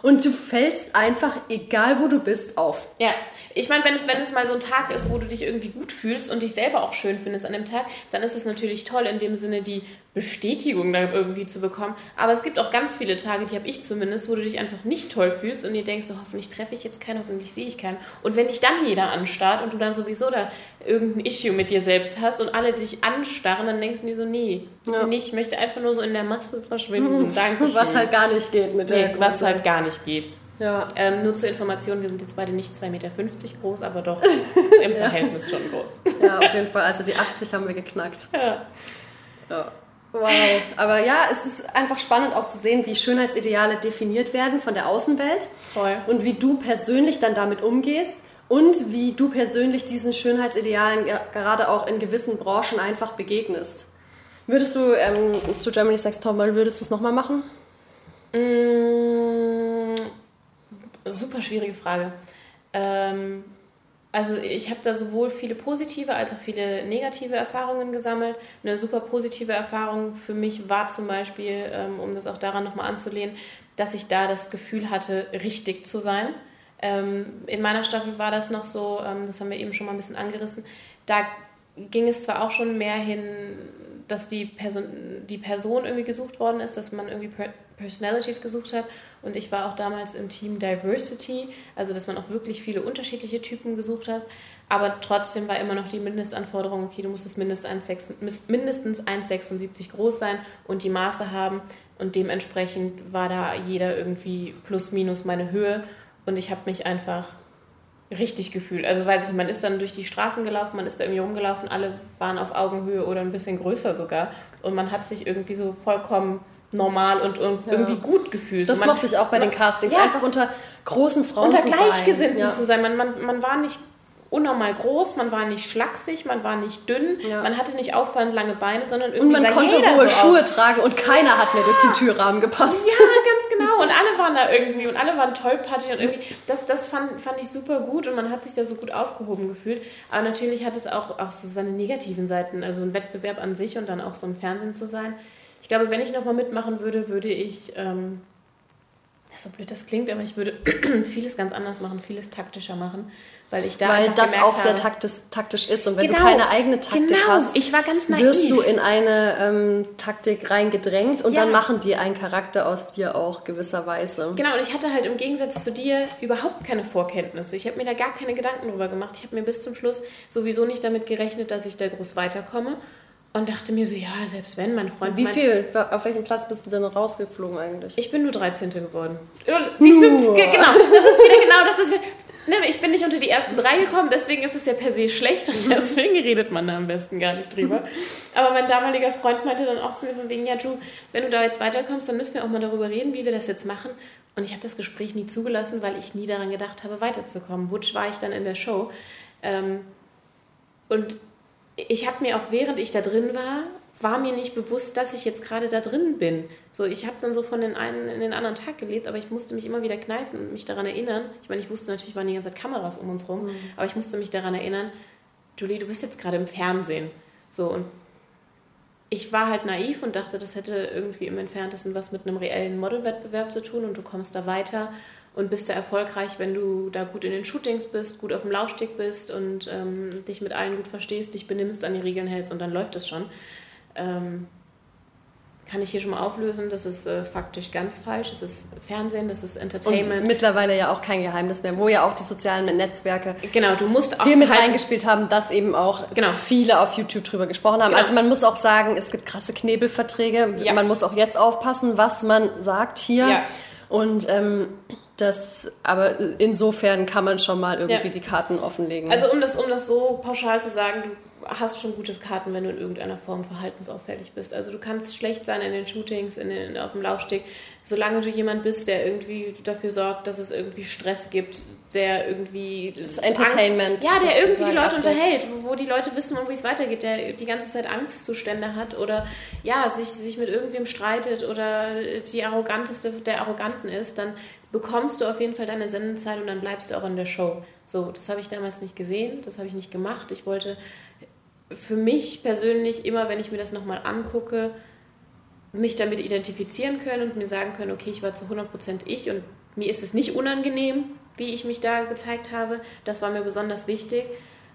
Speaker 1: und du fällst einfach, egal wo du bist, auf.
Speaker 2: Ja, ich meine, wenn es, wenn es mal so ein Tag ist, wo du dich irgendwie gut fühlst und dich selber auch schön findest an dem Tag, dann ist es natürlich toll, in dem Sinne die Bestätigung da irgendwie zu bekommen. Aber es gibt auch ganz viele Tage, die habe ich zumindest, wo du dich einfach nicht toll fühlst und dir denkst, so, hoffentlich treffe ich jetzt keinen, hoffentlich sehe ich keinen. Und wenn dich dann jeder anstarrt und du dann sowieso da irgendein Issue mit dir selbst hast und alle dich anstarren, dann denkst du dir so, nee, bitte ja. nicht, ich möchte einfach nur so in der Masse verschwinden. Mhm. Danke.
Speaker 1: Was halt gar nicht geht mit der
Speaker 2: nee, Was halt gar nicht geht.
Speaker 1: Ja.
Speaker 2: Ähm, nur zur Information, wir sind jetzt beide nicht 2,50 Meter groß, aber doch im Verhältnis schon groß.
Speaker 1: Ja, auf jeden Fall. Also die 80 haben wir geknackt.
Speaker 2: Ja.
Speaker 1: ja. Wow. Aber ja, es ist einfach spannend auch zu sehen, wie Schönheitsideale definiert werden von der Außenwelt.
Speaker 2: Voll.
Speaker 1: Und wie du persönlich dann damit umgehst und wie du persönlich diesen Schönheitsidealen gerade auch in gewissen Branchen einfach begegnest. Würdest du ähm, zu Germany's Next Topmodel, würdest du es nochmal machen?
Speaker 2: Mmh, super schwierige Frage. Ähm, also ich habe da sowohl viele positive als auch viele negative Erfahrungen gesammelt. Eine super positive Erfahrung für mich war zum Beispiel, ähm, um das auch daran nochmal anzulehnen, dass ich da das Gefühl hatte, richtig zu sein. Ähm, in meiner Staffel war das noch so, ähm, das haben wir eben schon mal ein bisschen angerissen, da ging es zwar auch schon mehr hin, dass die Person, die Person irgendwie gesucht worden ist, dass man irgendwie Personalities gesucht hat. Und ich war auch damals im Team Diversity, also dass man auch wirklich viele unterschiedliche Typen gesucht hat. Aber trotzdem war immer noch die Mindestanforderung, okay, du musstest mindestens 1,76 groß sein und die Maße haben. Und dementsprechend war da jeder irgendwie plus minus meine Höhe. Und ich habe mich einfach richtig gefühlt. Also weiß ich nicht, man ist dann durch die Straßen gelaufen, man ist da irgendwie rumgelaufen, alle waren auf Augenhöhe oder ein bisschen größer sogar. Und man hat sich irgendwie so vollkommen normal und, und ja. irgendwie gut gefühlt.
Speaker 1: Das
Speaker 2: man,
Speaker 1: mochte ich auch bei man, den Castings, ja, einfach unter großen Frauen
Speaker 2: unter
Speaker 1: zu
Speaker 2: Gleichgesinnten ja. zu sein. Man, man, man war nicht unnormal groß, man war nicht schlaksig, man war nicht dünn, ja. man hatte nicht auffallend lange Beine, sondern irgendwie
Speaker 1: Und man konnte hohe so Schuhe aus. tragen und keiner ja. hat mehr durch den Türrahmen gepasst.
Speaker 2: Ja, ganz genau. Und alle waren da irgendwie und alle waren tollpatschig und irgendwie, das, das fand, fand ich super gut und man hat sich da so gut aufgehoben gefühlt. Aber natürlich hat es auch, auch so seine negativen Seiten, also ein Wettbewerb an sich und dann auch so im Fernsehen zu sein. Ich glaube, wenn ich nochmal mitmachen würde, würde ich... Ähm, so blöd das klingt, aber ich würde vieles ganz anders machen, vieles taktischer machen, weil ich da
Speaker 1: weil das auch sehr taktisch, taktisch ist und wenn genau, du keine eigene Taktik genau. hast,
Speaker 2: ich war ganz naiv.
Speaker 1: wirst du in eine ähm, Taktik reingedrängt und ja. dann machen die einen Charakter aus dir auch gewisserweise.
Speaker 2: Genau und ich hatte halt im Gegensatz zu dir überhaupt keine Vorkenntnisse. Ich habe mir da gar keine Gedanken drüber gemacht. Ich habe mir bis zum Schluss sowieso nicht damit gerechnet, dass ich da groß weiterkomme und dachte mir so, ja, selbst wenn mein Freund.
Speaker 1: Wie viel? Auf welchem Platz bist du denn rausgeflogen eigentlich?
Speaker 2: Ich bin nur 13. geworden. Siehst du? Genau, das ist wieder genau das. Ist wieder, ne, ich bin nicht unter die ersten drei gekommen, deswegen ist es ja per se schlecht und deswegen redet man da am besten gar nicht drüber. Aber mein damaliger Freund meinte dann auch zu mir von wegen, ja, Ju, wenn du da jetzt weiterkommst, dann müssen wir auch mal darüber reden, wie wir das jetzt machen. Und ich habe das Gespräch nie zugelassen, weil ich nie daran gedacht habe, weiterzukommen. Wutsch war ich dann in der Show. Ähm, und ich habe mir auch während ich da drin war, war mir nicht bewusst, dass ich jetzt gerade da drin bin. So, ich habe dann so von den einen in den anderen Tag gelebt, aber ich musste mich immer wieder kneifen und mich daran erinnern. Ich meine, ich wusste natürlich, waren die ganze Zeit Kameras um uns rum, mhm. aber ich musste mich daran erinnern, Julie, du bist jetzt gerade im Fernsehen. So, und ich war halt naiv und dachte, das hätte irgendwie im Entferntesten was mit einem reellen Modelwettbewerb zu tun und du kommst da weiter und bist da erfolgreich, wenn du da gut in den Shootings bist, gut auf dem Laufsteg bist und ähm, dich mit allen gut verstehst, dich benimmst, an die Regeln hältst und dann läuft es schon. Ähm, kann ich hier schon mal auflösen, das ist äh, faktisch ganz falsch. Das ist Fernsehen, das ist Entertainment.
Speaker 1: Und mittlerweile ja auch kein Geheimnis mehr, wo ja auch die sozialen Netzwerke
Speaker 2: genau, du musst
Speaker 1: viel mit reingespielt haben, dass eben auch
Speaker 2: genau.
Speaker 1: viele auf YouTube drüber gesprochen haben. Genau. Also man muss auch sagen, es gibt krasse Knebelverträge. Ja. Man muss auch jetzt aufpassen, was man sagt hier. Ja. Und ähm, das, aber insofern kann man schon mal irgendwie ja. die Karten offenlegen.
Speaker 2: Also um das, um das so pauschal zu sagen, du hast schon gute Karten, wenn du in irgendeiner Form verhaltensauffällig bist. Also du kannst schlecht sein in den Shootings, in den, auf dem Laufsteg, solange du jemand bist, der irgendwie dafür sorgt, dass es irgendwie Stress gibt, der irgendwie
Speaker 1: das Entertainment,
Speaker 2: Angst, ja, der irgendwie die Leute abdeckt. unterhält, wo, wo, die Leute wissen, wie es weitergeht, der die ganze Zeit Angstzustände hat oder ja sich, sich mit irgendwem streitet oder die arroganteste der Arroganten ist, dann bekommst du auf jeden Fall deine Sendezeit und dann bleibst du auch in der Show. So, das habe ich damals nicht gesehen, das habe ich nicht gemacht. Ich wollte für mich persönlich immer, wenn ich mir das nochmal angucke, mich damit identifizieren können und mir sagen können, okay, ich war zu 100% ich und mir ist es nicht unangenehm, wie ich mich da gezeigt habe. Das war mir besonders wichtig.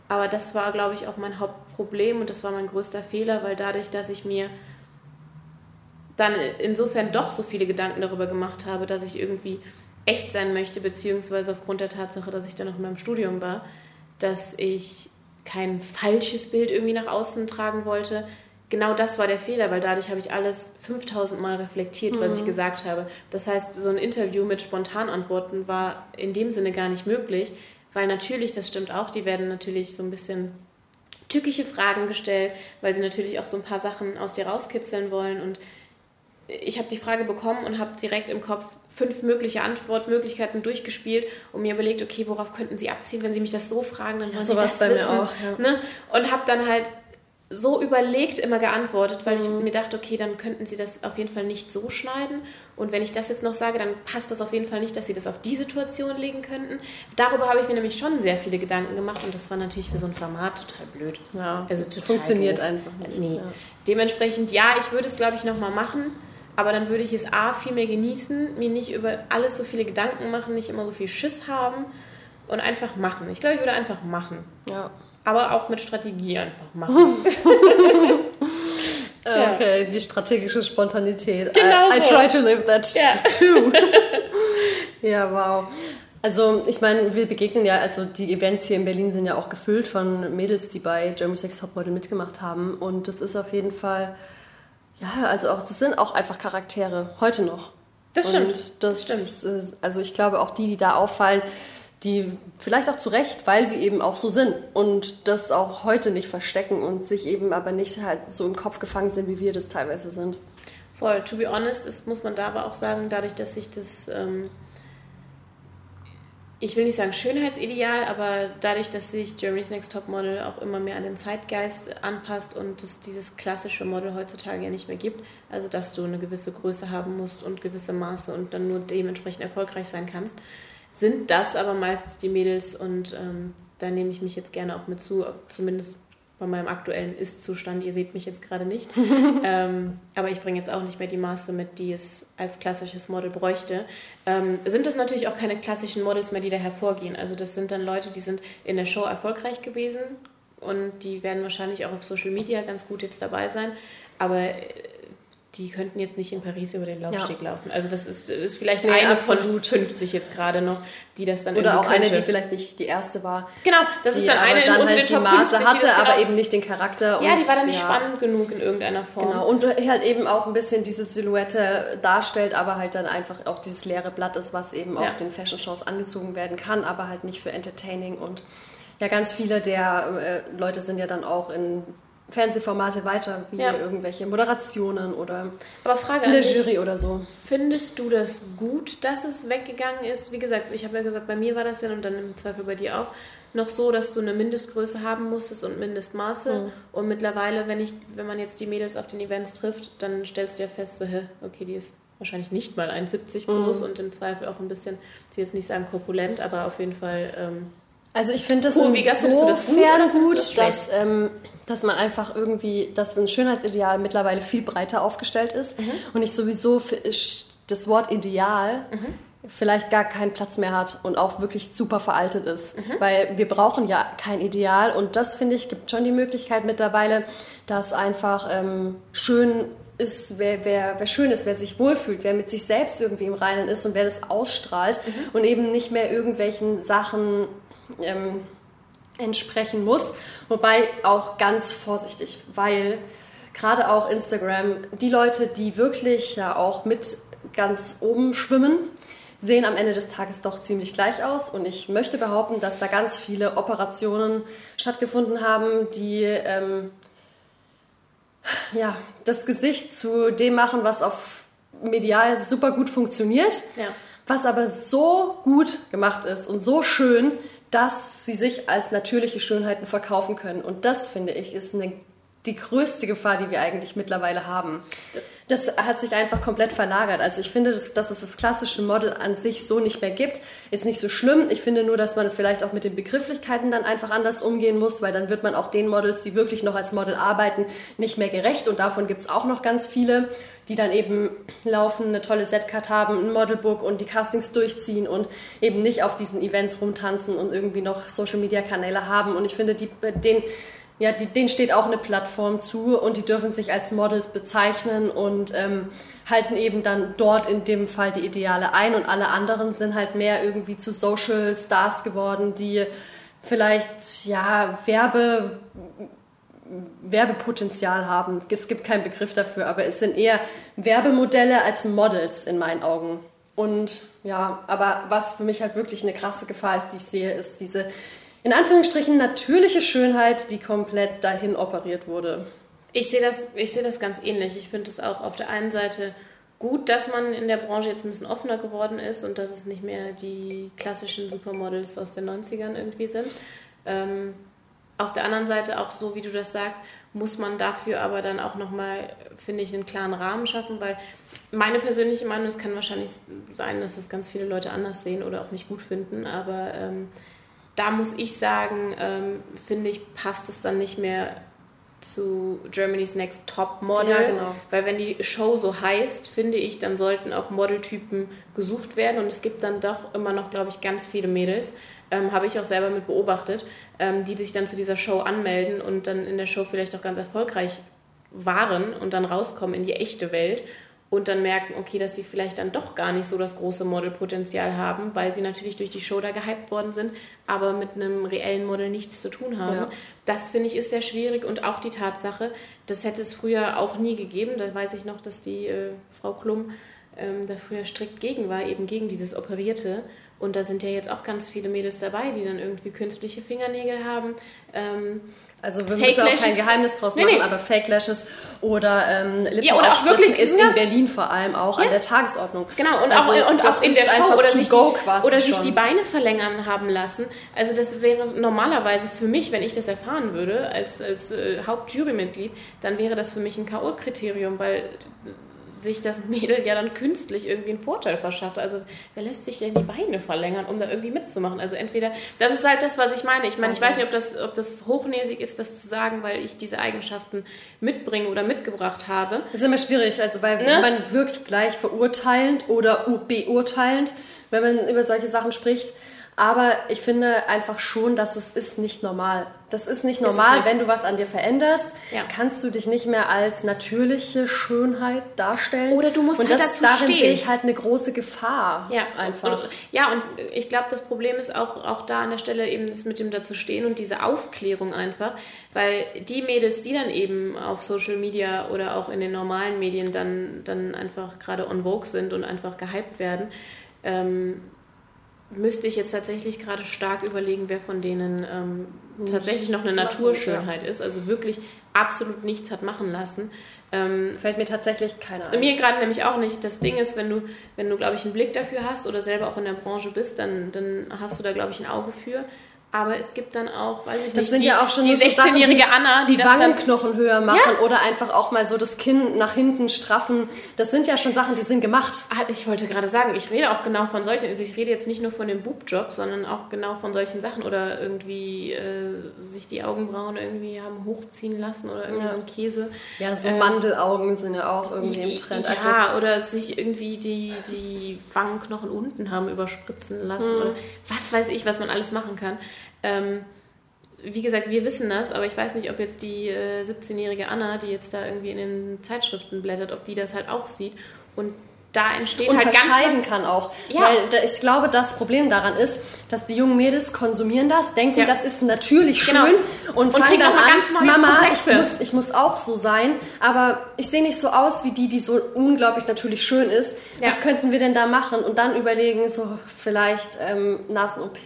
Speaker 2: Aber das war, glaube ich, auch mein Hauptproblem und das war mein größter Fehler, weil dadurch, dass ich mir dann insofern doch so viele Gedanken darüber gemacht habe, dass ich irgendwie echt sein möchte, beziehungsweise aufgrund der Tatsache, dass ich dann noch in meinem Studium war, dass ich kein falsches Bild irgendwie nach außen tragen wollte. Genau das war der Fehler, weil dadurch habe ich alles 5000 Mal reflektiert, mhm. was ich mhm. gesagt habe. Das heißt, so ein Interview mit Spontanantworten war in dem Sinne gar nicht möglich, weil natürlich, das stimmt auch, die werden natürlich so ein bisschen tückische Fragen gestellt, weil sie natürlich auch so ein paar Sachen aus dir rauskitzeln wollen und ich habe die Frage bekommen und habe direkt im Kopf fünf mögliche Antwortmöglichkeiten durchgespielt und mir überlegt, okay, worauf könnten Sie abziehen, wenn Sie mich das so fragen, dann
Speaker 1: ja,
Speaker 2: Sie das
Speaker 1: bei
Speaker 2: wissen.
Speaker 1: Mir auch, ja.
Speaker 2: ne? Und habe dann halt so überlegt immer geantwortet, weil mhm. ich mir dachte, okay, dann könnten Sie das auf jeden Fall nicht so schneiden. Und wenn ich das jetzt noch sage, dann passt das auf jeden Fall nicht, dass Sie das auf die Situation legen könnten. Darüber habe ich mir nämlich schon sehr viele Gedanken gemacht und das war natürlich für so ein Format total blöd.
Speaker 1: Ja, also total funktioniert doof. einfach nicht.
Speaker 2: Nee. Ja. Dementsprechend, ja, ich würde es, glaube ich, nochmal machen aber dann würde ich es A viel mehr genießen, mir nicht über alles so viele Gedanken machen, nicht immer so viel Schiss haben und einfach machen. Ich glaube, ich würde einfach machen.
Speaker 1: Ja.
Speaker 2: Aber auch mit Strategie einfach machen.
Speaker 1: okay, die strategische Spontanität.
Speaker 2: Genau
Speaker 1: I, I try to live that ja. too. ja, wow. Also ich meine, wir begegnen ja, also die Events hier in Berlin sind ja auch gefüllt von Mädels, die bei Germany's Next Topmodel mitgemacht haben. Und das ist auf jeden Fall ja, also auch, das sind auch einfach Charaktere, heute noch.
Speaker 2: Das stimmt.
Speaker 1: das, das stimmt. Also ich glaube auch die, die da auffallen, die vielleicht auch zu Recht, weil sie eben auch so sind und das auch heute nicht verstecken und sich eben aber nicht halt so im Kopf gefangen sind, wie wir das teilweise sind.
Speaker 2: Voll, to be honest, das muss man da aber auch sagen, dadurch, dass sich das ähm, ich will nicht sagen Schönheitsideal, aber dadurch, dass sich Germany's Next Top Model auch immer mehr an den Zeitgeist anpasst und es dieses klassische Model heutzutage ja nicht mehr gibt, also dass du eine gewisse Größe haben musst und gewisse Maße und dann nur dementsprechend erfolgreich sein kannst, sind das aber meistens die Mädels und ähm, da nehme ich mich jetzt gerne auch mit zu, zumindest bei meinem aktuellen Ist-Zustand. Ihr seht mich jetzt gerade nicht. ähm, aber ich bringe jetzt auch nicht mehr die Maße mit, die es als klassisches Model bräuchte. Ähm, sind das natürlich auch keine klassischen Models mehr, die da hervorgehen. Also das sind dann Leute, die sind in der Show erfolgreich gewesen und die werden wahrscheinlich auch auf Social Media ganz gut jetzt dabei sein. Aber äh, die könnten jetzt nicht in Paris über den Laufsteg ja. laufen. Also das ist, ist vielleicht nee, eine absolut. von 50 jetzt gerade noch, die das dann
Speaker 1: Oder auch könnte. eine, die vielleicht nicht die erste war.
Speaker 2: Genau, das ist dann eine
Speaker 1: dann
Speaker 2: unter
Speaker 1: halt den Top die Maße 50, hatte, die aber eben nicht den Charakter.
Speaker 2: Ja, die war dann nicht ja. spannend genug in irgendeiner Form.
Speaker 1: Genau, und halt eben auch ein bisschen diese Silhouette darstellt, aber halt dann einfach auch dieses leere Blatt ist, was eben ja. auf den Fashion-Shows angezogen werden kann, aber halt nicht für Entertaining und ja, ganz viele der äh, Leute sind ja dann auch in Fernsehformate weiter, wie ja. irgendwelche Moderationen oder
Speaker 2: Aber Frage
Speaker 1: in der Jury oder so.
Speaker 2: Findest du das gut, dass es weggegangen ist? Wie gesagt, ich habe ja gesagt, bei mir war das ja und dann im Zweifel bei dir auch noch so, dass du eine Mindestgröße haben musstest und Mindestmaße. Mhm. Und mittlerweile, wenn ich, wenn man jetzt die Mädels auf den Events trifft, dann stellst du ja fest, so, okay, die ist wahrscheinlich nicht mal 1,70 groß mhm. und im Zweifel auch ein bisschen, ich will jetzt nicht sagen korpulent, aber auf jeden Fall ähm,
Speaker 1: Also ich finde das insofern gut, gut dass, ähm, dass man einfach irgendwie, dass ein Schönheitsideal mittlerweile viel breiter aufgestellt ist mhm. und ich sowieso für das Wort Ideal mhm. vielleicht gar keinen Platz mehr hat und auch wirklich super veraltet ist. Mhm. Weil wir brauchen ja kein Ideal und das finde ich, gibt schon die Möglichkeit mittlerweile, dass einfach ähm, schön ist, wer, wer, wer schön ist, wer sich wohlfühlt, wer mit sich selbst irgendwie im Reinen ist und wer das ausstrahlt mhm. und eben nicht mehr irgendwelchen Sachen ähm, entsprechen muss. Wobei auch ganz vorsichtig, weil gerade auch Instagram, die Leute, die wirklich ja auch mit ganz oben schwimmen, sehen am Ende des Tages doch ziemlich gleich aus. Und ich möchte behaupten, dass da ganz viele Operationen stattgefunden haben, die ähm, ja, das Gesicht zu dem machen, was auf medial super gut funktioniert, ja. was aber so gut gemacht ist und so schön, dass sie sich als natürliche Schönheiten verkaufen können. Und das, finde ich, ist eine, die größte Gefahr, die wir eigentlich mittlerweile haben. Das hat sich einfach komplett verlagert. Also ich finde, dass, dass es das klassische Model an sich so nicht mehr gibt, ist nicht so schlimm. Ich finde nur, dass man vielleicht auch mit den Begrifflichkeiten dann einfach anders umgehen muss, weil dann wird man auch den Models, die wirklich noch als Model arbeiten, nicht mehr gerecht. Und davon gibt es auch noch ganz viele die dann eben laufen, eine tolle Setcard haben, ein Modelbook und die Castings durchziehen und eben nicht auf diesen Events rumtanzen und irgendwie noch Social-Media-Kanäle haben. Und ich finde, die, den, ja, die, denen steht auch eine Plattform zu und die dürfen sich als Models bezeichnen und ähm, halten eben dann dort in dem Fall die Ideale ein und alle anderen sind halt mehr irgendwie zu Social Stars geworden, die vielleicht ja Werbe Werbepotenzial haben. Es gibt keinen Begriff dafür, aber es sind eher Werbemodelle als Models in meinen Augen. Und ja, aber was für mich halt wirklich eine krasse Gefahr ist, die ich sehe, ist diese in Anführungsstrichen natürliche Schönheit, die komplett dahin operiert wurde.
Speaker 2: Ich sehe das, ich sehe das ganz ähnlich. Ich finde es auch auf der einen Seite gut, dass man in der Branche jetzt ein bisschen offener geworden ist und dass es nicht mehr die klassischen Supermodels aus den 90ern irgendwie sind. Ähm, auf der anderen Seite auch so, wie du das sagst, muss man dafür aber dann auch nochmal, finde ich, einen klaren Rahmen schaffen, weil meine persönliche Meinung, es kann wahrscheinlich sein, dass das ganz viele Leute anders sehen oder auch nicht gut finden, aber ähm, da muss ich sagen, ähm, finde ich, passt es dann nicht mehr zu Germany's Next Top Model. Ja, genau. Weil wenn die Show so heißt, finde ich, dann sollten auch Modeltypen gesucht werden. Und es gibt dann doch immer noch, glaube ich, ganz viele Mädels, ähm, habe ich auch selber mit beobachtet, ähm, die sich dann zu dieser Show anmelden und dann in der Show vielleicht auch ganz erfolgreich waren und dann rauskommen in die echte Welt und dann merken, okay, dass sie vielleicht dann doch gar nicht so das große Modelpotenzial haben, weil sie natürlich durch die Show da gehypt worden sind, aber mit einem reellen Model nichts zu tun haben. Ja. Das finde ich ist sehr schwierig und auch die Tatsache, das hätte es früher auch nie gegeben. Da weiß ich noch, dass die äh, Frau Klum ähm, da früher strikt gegen war, eben gegen dieses Operierte. Und da sind ja jetzt auch ganz viele Mädels dabei, die dann irgendwie künstliche Fingernägel haben. Ähm,
Speaker 1: also wir Fake müssen auch kein Geheimnis draus machen, nee, nee. aber Fake Lashes oder ähm, Lippen ja, oder auch wirklich, ist ja. in Berlin vor allem auch ja. an der Tagesordnung.
Speaker 2: Genau, und also, auch, und auch in der Show oder, sich die, oder sich die Beine verlängern haben lassen. Also das wäre normalerweise für mich, wenn ich das erfahren würde als, als äh, Hauptjurymitglied, dann wäre das für mich ein K.O.-Kriterium, weil sich das Mädel ja dann künstlich irgendwie einen Vorteil verschafft. Also wer lässt sich denn die Beine verlängern, um da irgendwie mitzumachen? Also entweder, das ist halt das, was ich meine. Ich meine, ich weiß nicht, ob das, ob das hochnäsig ist, das zu sagen, weil ich diese Eigenschaften mitbringe oder mitgebracht habe.
Speaker 1: Das ist immer schwierig, also weil ne? man wirkt gleich verurteilend oder beurteilend, wenn man über solche Sachen spricht. Aber ich finde einfach schon, dass es ist nicht normal. Das ist nicht normal, ist nicht. wenn du was an dir veränderst, ja. kannst du dich nicht mehr als natürliche Schönheit darstellen.
Speaker 2: Oder du musst und halt das, dazu darin
Speaker 1: stehen. sehe ich halt eine große Gefahr.
Speaker 2: Ja, einfach. Und, ja, und ich glaube, das Problem ist auch, auch da an der Stelle eben das mit dem dazu stehen und diese Aufklärung einfach, weil die Mädels, die dann eben auf Social Media oder auch in den normalen Medien dann, dann einfach gerade on vogue sind und einfach gehypt werden, ähm, müsste ich jetzt tatsächlich gerade stark überlegen, wer von denen ähm, tatsächlich noch eine Naturschönheit ist, also wirklich absolut nichts hat machen lassen.
Speaker 1: Ähm, Fällt mir tatsächlich keiner ein.
Speaker 2: Mir gerade nämlich auch nicht. Das Ding ist, wenn du, wenn du, glaube ich, einen Blick dafür hast oder selber auch in der Branche bist, dann, dann hast du da, glaube ich, ein Auge für. Aber es gibt dann auch, weiß ich
Speaker 1: Das
Speaker 2: nicht,
Speaker 1: sind
Speaker 2: die,
Speaker 1: ja auch schon
Speaker 2: die
Speaker 1: nur so Sachen,
Speaker 2: 16-jährige Anna, die,
Speaker 1: die Wangenknochen höher machen oder einfach auch mal so das Kinn nach hinten straffen. Das sind ja schon Sachen, die sind gemacht.
Speaker 2: Ah, Ich wollte gerade sagen, ich rede auch genau von solchen, also ich rede jetzt nicht nur von dem Boobjob, sondern auch genau von solchen Sachen oder irgendwie äh, sich die Augenbrauen irgendwie haben hochziehen lassen oder irgendwie
Speaker 1: Ja.
Speaker 2: so ein Käse.
Speaker 1: Ja, so
Speaker 2: Ähm,
Speaker 1: Mandelaugen sind ja auch irgendwie im Trend. Also,
Speaker 2: Ja, oder sich irgendwie die, die Wangenknochen unten haben überspritzen lassen
Speaker 1: Hm.
Speaker 2: oder was weiß ich, was man alles machen kann. Ähm, wie gesagt, wir wissen das, aber ich weiß nicht, ob jetzt die äh, 17-jährige Anna, die jetzt da irgendwie in den Zeitschriften blättert, ob die das halt auch sieht. Und da entsteht halt ganz
Speaker 1: unterscheiden kann auch.
Speaker 2: Ja.
Speaker 1: Weil ich glaube, das Problem daran ist, dass die jungen Mädels konsumieren das, denken,
Speaker 2: Ja.
Speaker 1: das ist natürlich
Speaker 2: Genau.
Speaker 1: schön und,
Speaker 2: Und
Speaker 1: fangen dann an, Mama, ich
Speaker 2: Komplexe."
Speaker 1: muss, ich muss auch so sein, aber ich sehe nicht so aus wie die, die so unglaublich natürlich schön ist.
Speaker 2: Ja.
Speaker 1: Was könnten wir denn da machen? Und dann überlegen, so vielleicht ähm, Nasen-OP,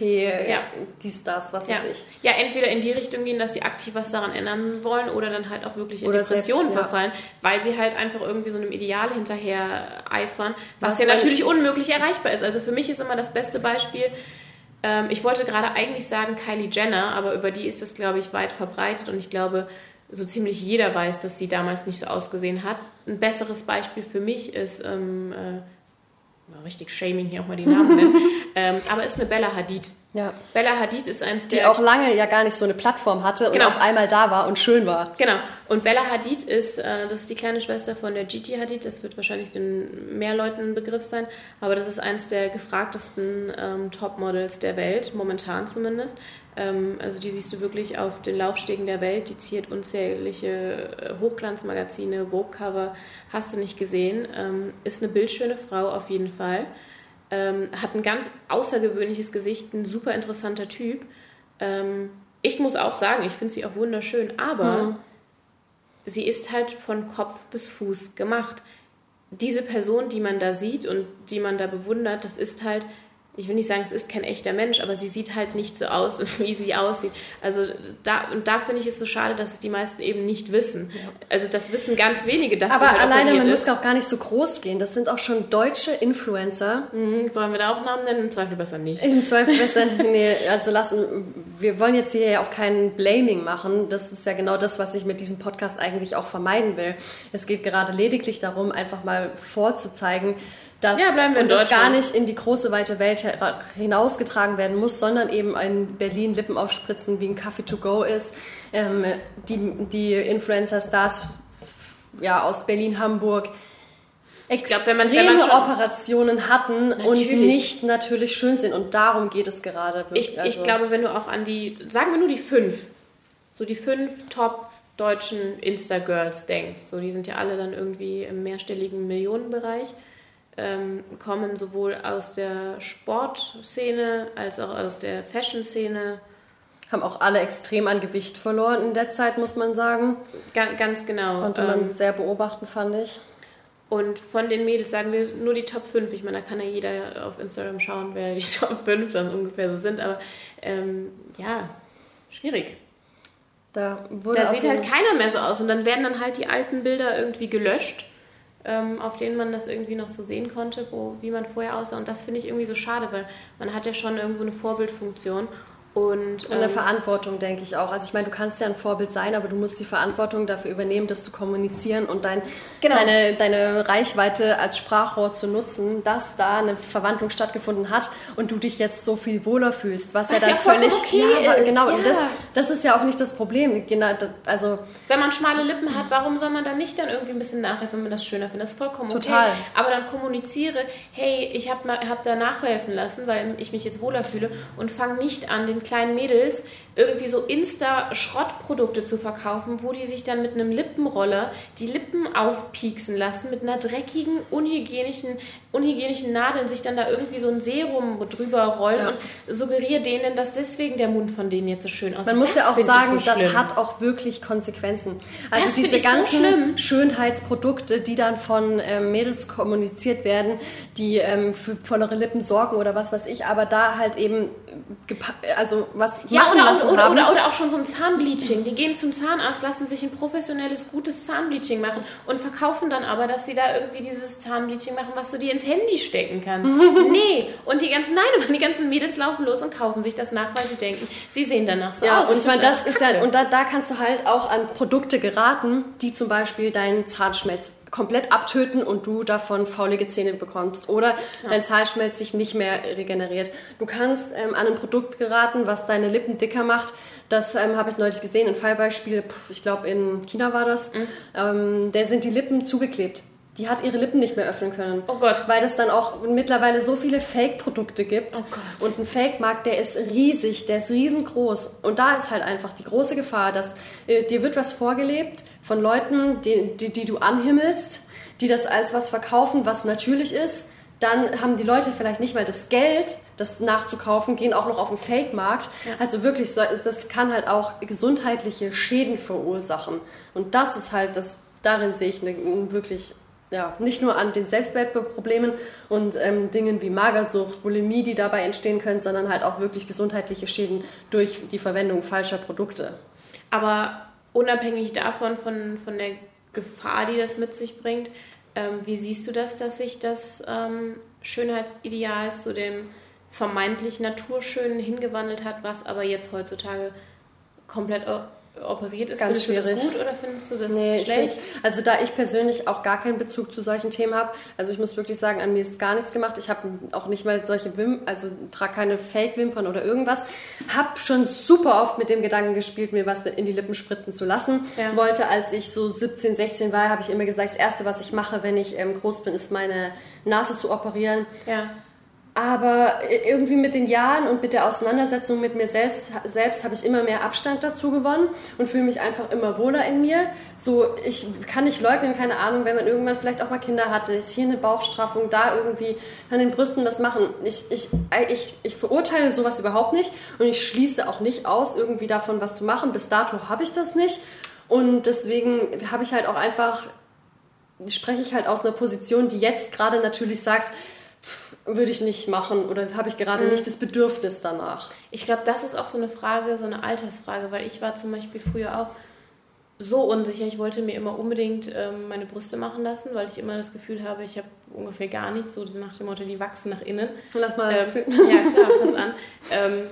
Speaker 1: dies, das, was weiß ich.
Speaker 2: ja, entweder in die Richtung gehen, dass sie aktiv was daran ändern wollen oder dann halt auch wirklich in
Speaker 1: Oder
Speaker 2: Depressionen
Speaker 1: selbst,
Speaker 2: verfallen, weil sie halt einfach irgendwie so einem Ideal hinterher eifern, was,
Speaker 1: Was
Speaker 2: ja natürlich unmöglich erreichbar ist. Also für mich ist immer das beste Beispiel, ähm, ich wollte gerade eigentlich sagen Kylie Jenner, aber über die ist das, glaube ich, weit verbreitet und ich glaube, so ziemlich jeder weiß, dass sie damals nicht so ausgesehen hat. Ein besseres Beispiel für mich ist, ähm, äh, mal richtig Shaming hier auch mal die Namen nennen, ähm, aber ist eine Bella Hadid.
Speaker 1: Ja.
Speaker 2: Bella Hadid ist eins
Speaker 1: Die
Speaker 2: der
Speaker 1: auch lange ja gar nicht so eine Plattform hatte
Speaker 2: Genau.
Speaker 1: und auf einmal da war und schön war.
Speaker 2: Genau. Und Bella Hadid ist, äh, das ist die kleine Schwester von der Gigi Hadid. Das wird wahrscheinlich den mehr Leuten ein Begriff sein. Aber das ist eines der gefragtesten ähm, Topmodels der Welt, momentan zumindest. Ähm, also die siehst du wirklich auf den Laufstegen der Welt. Die ziert unzählige äh, Hochglanzmagazine, Vogue-Cover. Hast du nicht gesehen. Ähm, ist eine bildschöne Frau auf jeden Fall. Ähm, hat ein ganz außergewöhnliches Gesicht, ein super interessanter Typ. Ähm, ich muss auch sagen, ich finde sie auch wunderschön, aber sie ist halt von Kopf bis Fuß gemacht. Diese Person, die man da sieht und die man da bewundert, das ist halt, ich will nicht sagen, es ist kein echter Mensch, aber sie sieht halt nicht so aus, wie sie aussieht. Also da, und da finde ich es so schade, dass es die meisten eben nicht wissen. Also das wissen ganz wenige, dass sie
Speaker 1: Aber
Speaker 2: halt
Speaker 1: alleine, man muss auch gar nicht so groß gehen. Das sind auch schon deutsche Influencer.
Speaker 2: Mhm, wollen wir da auch Namen nennen? Im Zweifel besser nicht.
Speaker 1: Im Zweifel besser, nee, also lassen, wir wollen jetzt hier ja auch kein Blaming machen. Das ist ja genau das, was ich mit diesem Podcast eigentlich auch vermeiden will. Es geht gerade lediglich darum, einfach mal vorzuzeigen, dass
Speaker 2: Ja, bleiben wir in
Speaker 1: und das gar nicht in die große weite Welt hinausgetragen werden muss, sondern eben in Berlin Lippen aufspritzen wie ein Kaffee to go ist. Ähm, die die Influencer-Stars ja, aus Berlin, Hamburg
Speaker 2: glaub, wenn
Speaker 1: extreme
Speaker 2: man- wenn man
Speaker 1: Operationen hatten und
Speaker 2: Natürlich.
Speaker 1: nicht natürlich schön sind. Und darum geht es gerade. wirklich.
Speaker 2: Ich,
Speaker 1: Also,
Speaker 2: ich glaube, wenn du auch an die, sagen wir nur die fünf, so die fünf top deutschen Insta-Girls denkst, so die sind ja alle dann irgendwie im mehrstelligen Millionenbereich, ähm, kommen sowohl aus der Sportszene als auch aus der Fashion-Szene.
Speaker 1: haben auch alle extrem an Gewicht verloren in der Zeit, muss man sagen.
Speaker 2: Ga ganz genau.
Speaker 1: Konnte
Speaker 2: Ähm,
Speaker 1: man sehr beobachten, fand ich.
Speaker 2: Und von den Mädels sagen wir nur die Top 5. Ich meine, da kann ja jeder auf Instagram schauen, wer die Top 5 dann ungefähr so sind. Aber ähm, ja, schwierig.
Speaker 1: Da
Speaker 2: Da sieht halt keiner mehr so aus. Und dann werden dann halt die alten Bilder irgendwie gelöscht, ähm, auf denen man das irgendwie noch so sehen konnte, wo, wie man vorher aussah. Und das finde ich irgendwie so schade, weil man hat ja schon irgendwo eine Vorbildfunktion. Und,
Speaker 1: Und eine
Speaker 2: ähm,
Speaker 1: Verantwortung, denke ich auch. Also ich meine, du kannst ja ein Vorbild sein, aber du musst die Verantwortung dafür übernehmen, das zu kommunizieren und dein,
Speaker 2: Genau.
Speaker 1: deine, deine Reichweite als Sprachrohr zu nutzen, dass da eine Verwandlung stattgefunden hat und du dich jetzt so viel wohler fühlst, was, ja
Speaker 2: Was
Speaker 1: dann
Speaker 2: ja
Speaker 1: völlig...
Speaker 2: okay
Speaker 1: ja,
Speaker 2: ist,
Speaker 1: genau.
Speaker 2: ja.
Speaker 1: Und das, das ist ja auch nicht das Problem. Genau, also
Speaker 2: wenn man schmale Lippen hat, warum soll man dann nicht dann irgendwie ein bisschen nachhelfen, wenn man das schöner findet? Das ist vollkommen
Speaker 1: Total.
Speaker 2: okay. Aber dann kommuniziere, hey, ich habe hab da nachhelfen lassen, weil ich mich jetzt wohler fühle und fange nicht an, den kleinen Mädels irgendwie so Insta-Schrottprodukte zu verkaufen, wo die sich dann mit einem Lippenroller die Lippen aufpieksen lassen, mit einer dreckigen, unhygienischen, unhygienischen Nadeln sich dann da irgendwie so ein Serum drüber rollen
Speaker 1: Ja.
Speaker 2: und suggeriere denen, dass deswegen der Mund von denen jetzt so schön aussieht.
Speaker 1: Man muss
Speaker 2: Das
Speaker 1: ja auch sagen,
Speaker 2: so
Speaker 1: das hat auch wirklich Konsequenzen. Also
Speaker 2: Das
Speaker 1: diese
Speaker 2: so
Speaker 1: ganzen
Speaker 2: schlimm.
Speaker 1: Schönheitsprodukte, die dann von ähm, Mädels kommuniziert werden, die ähm, für vollere Lippen sorgen oder was weiß ich, aber da halt eben also also was
Speaker 2: ja, machen oder, lassen oder, haben. Oder, oder auch schon so ein Zahnbleaching. Die gehen zum Zahnarzt, lassen sich ein professionelles, gutes Zahnbleaching machen und verkaufen dann aber, dass sie da irgendwie dieses Zahnbleaching machen, was du dir ins Handy stecken kannst. nee, und die ganzen, nein, die ganzen Mädels laufen los und kaufen sich das nach, weil sie denken, sie sehen danach so
Speaker 1: ja,
Speaker 2: aus.
Speaker 1: Und ich meine, das ist ja, und da, da kannst du halt auch an Produkte geraten, die zum Beispiel deinen Zahnschmelz komplett abtöten und du davon faulige Zähne bekommst oder ja. dein Zahnschmelz sich nicht mehr regeneriert. Du kannst ähm, an ein Produkt geraten, was deine Lippen dicker macht. Das ähm, habe ich neulich gesehen, ein Fallbeispiel, ich glaube in China war das. Mhm. Ähm, da sind die Lippen zugeklebt. Die hat ihre Lippen nicht mehr öffnen können.
Speaker 2: Oh Gott.
Speaker 1: Weil es dann auch mittlerweile so viele Fake-Produkte gibt.
Speaker 2: Oh Gott.
Speaker 1: Und ein Fake-Markt, der ist riesig, der ist riesengroß. Und da ist halt einfach die große Gefahr, dass äh, dir wird was vorgelebt von Leuten, die, die, die du anhimmelst, die das als was verkaufen, was natürlich ist. Dann haben die Leute vielleicht nicht mal das Geld, das nachzukaufen, gehen auch noch auf den Fake-Markt. Ja. Also wirklich, das kann halt auch gesundheitliche Schäden verursachen. Und das ist halt, das, darin sehe ich eine, wirklich ja, nicht nur an den Selbstwertproblemen und ähm, Dingen wie Magersucht, Bulimie, die dabei entstehen können, sondern halt auch wirklich gesundheitliche Schäden durch die Verwendung falscher Produkte.
Speaker 2: Aber unabhängig davon, von, von der Gefahr, die das mit sich bringt, ähm, wie siehst du das, dass sich das ähm, Schönheitsideal zu dem vermeintlich Naturschönen hingewandelt hat, was aber jetzt heutzutage komplett operiert ist,
Speaker 1: Ganz
Speaker 2: findest
Speaker 1: schwierig.
Speaker 2: du das gut oder findest du das
Speaker 1: nee,
Speaker 2: schlecht?
Speaker 1: Also da ich persönlich auch gar keinen Bezug zu solchen Themen habe, also ich muss wirklich sagen, an mir ist gar nichts gemacht. Ich habe auch nicht mal solche Wimpern, also trage keine Fake-Wimpern oder irgendwas. Habe schon super oft mit dem Gedanken gespielt, mir was in die Lippen spritzen zu lassen. Ja. Wollte, als ich so 17, 16 war, habe ich immer gesagt, das Erste, was ich mache, wenn ich ähm, groß bin, ist meine Nase zu operieren.
Speaker 2: Ja.
Speaker 1: Aber irgendwie mit den Jahren und mit der Auseinandersetzung mit mir selbst, selbst habe ich immer mehr Abstand dazu gewonnen und fühle mich einfach immer wohler in mir. So, ich kann nicht leugnen, keine Ahnung, wenn man irgendwann vielleicht auch mal Kinder hatte, hier eine Bauchstraffung, da irgendwie an den Brüsten was machen. Ich, ich, ich, ich verurteile sowas überhaupt nicht und ich schließe auch nicht aus, irgendwie davon was zu machen. Bis dato habe ich das nicht. Und deswegen habe ich halt auch einfach, spreche ich halt aus einer Position, die jetzt gerade natürlich sagt, würde ich nicht machen oder habe ich gerade mhm. nicht das Bedürfnis danach?
Speaker 2: Ich glaube, das ist auch so eine Frage, so eine Altersfrage, weil ich war zum Beispiel früher auch so unsicher. Ich wollte mir immer unbedingt ähm, meine Brüste machen lassen, weil ich immer das Gefühl habe, ich habe ungefähr gar nichts, so nach dem Motto, die wachsen nach innen.
Speaker 1: Lass mal
Speaker 2: ähm, Ja, klar, pass an. Ähm,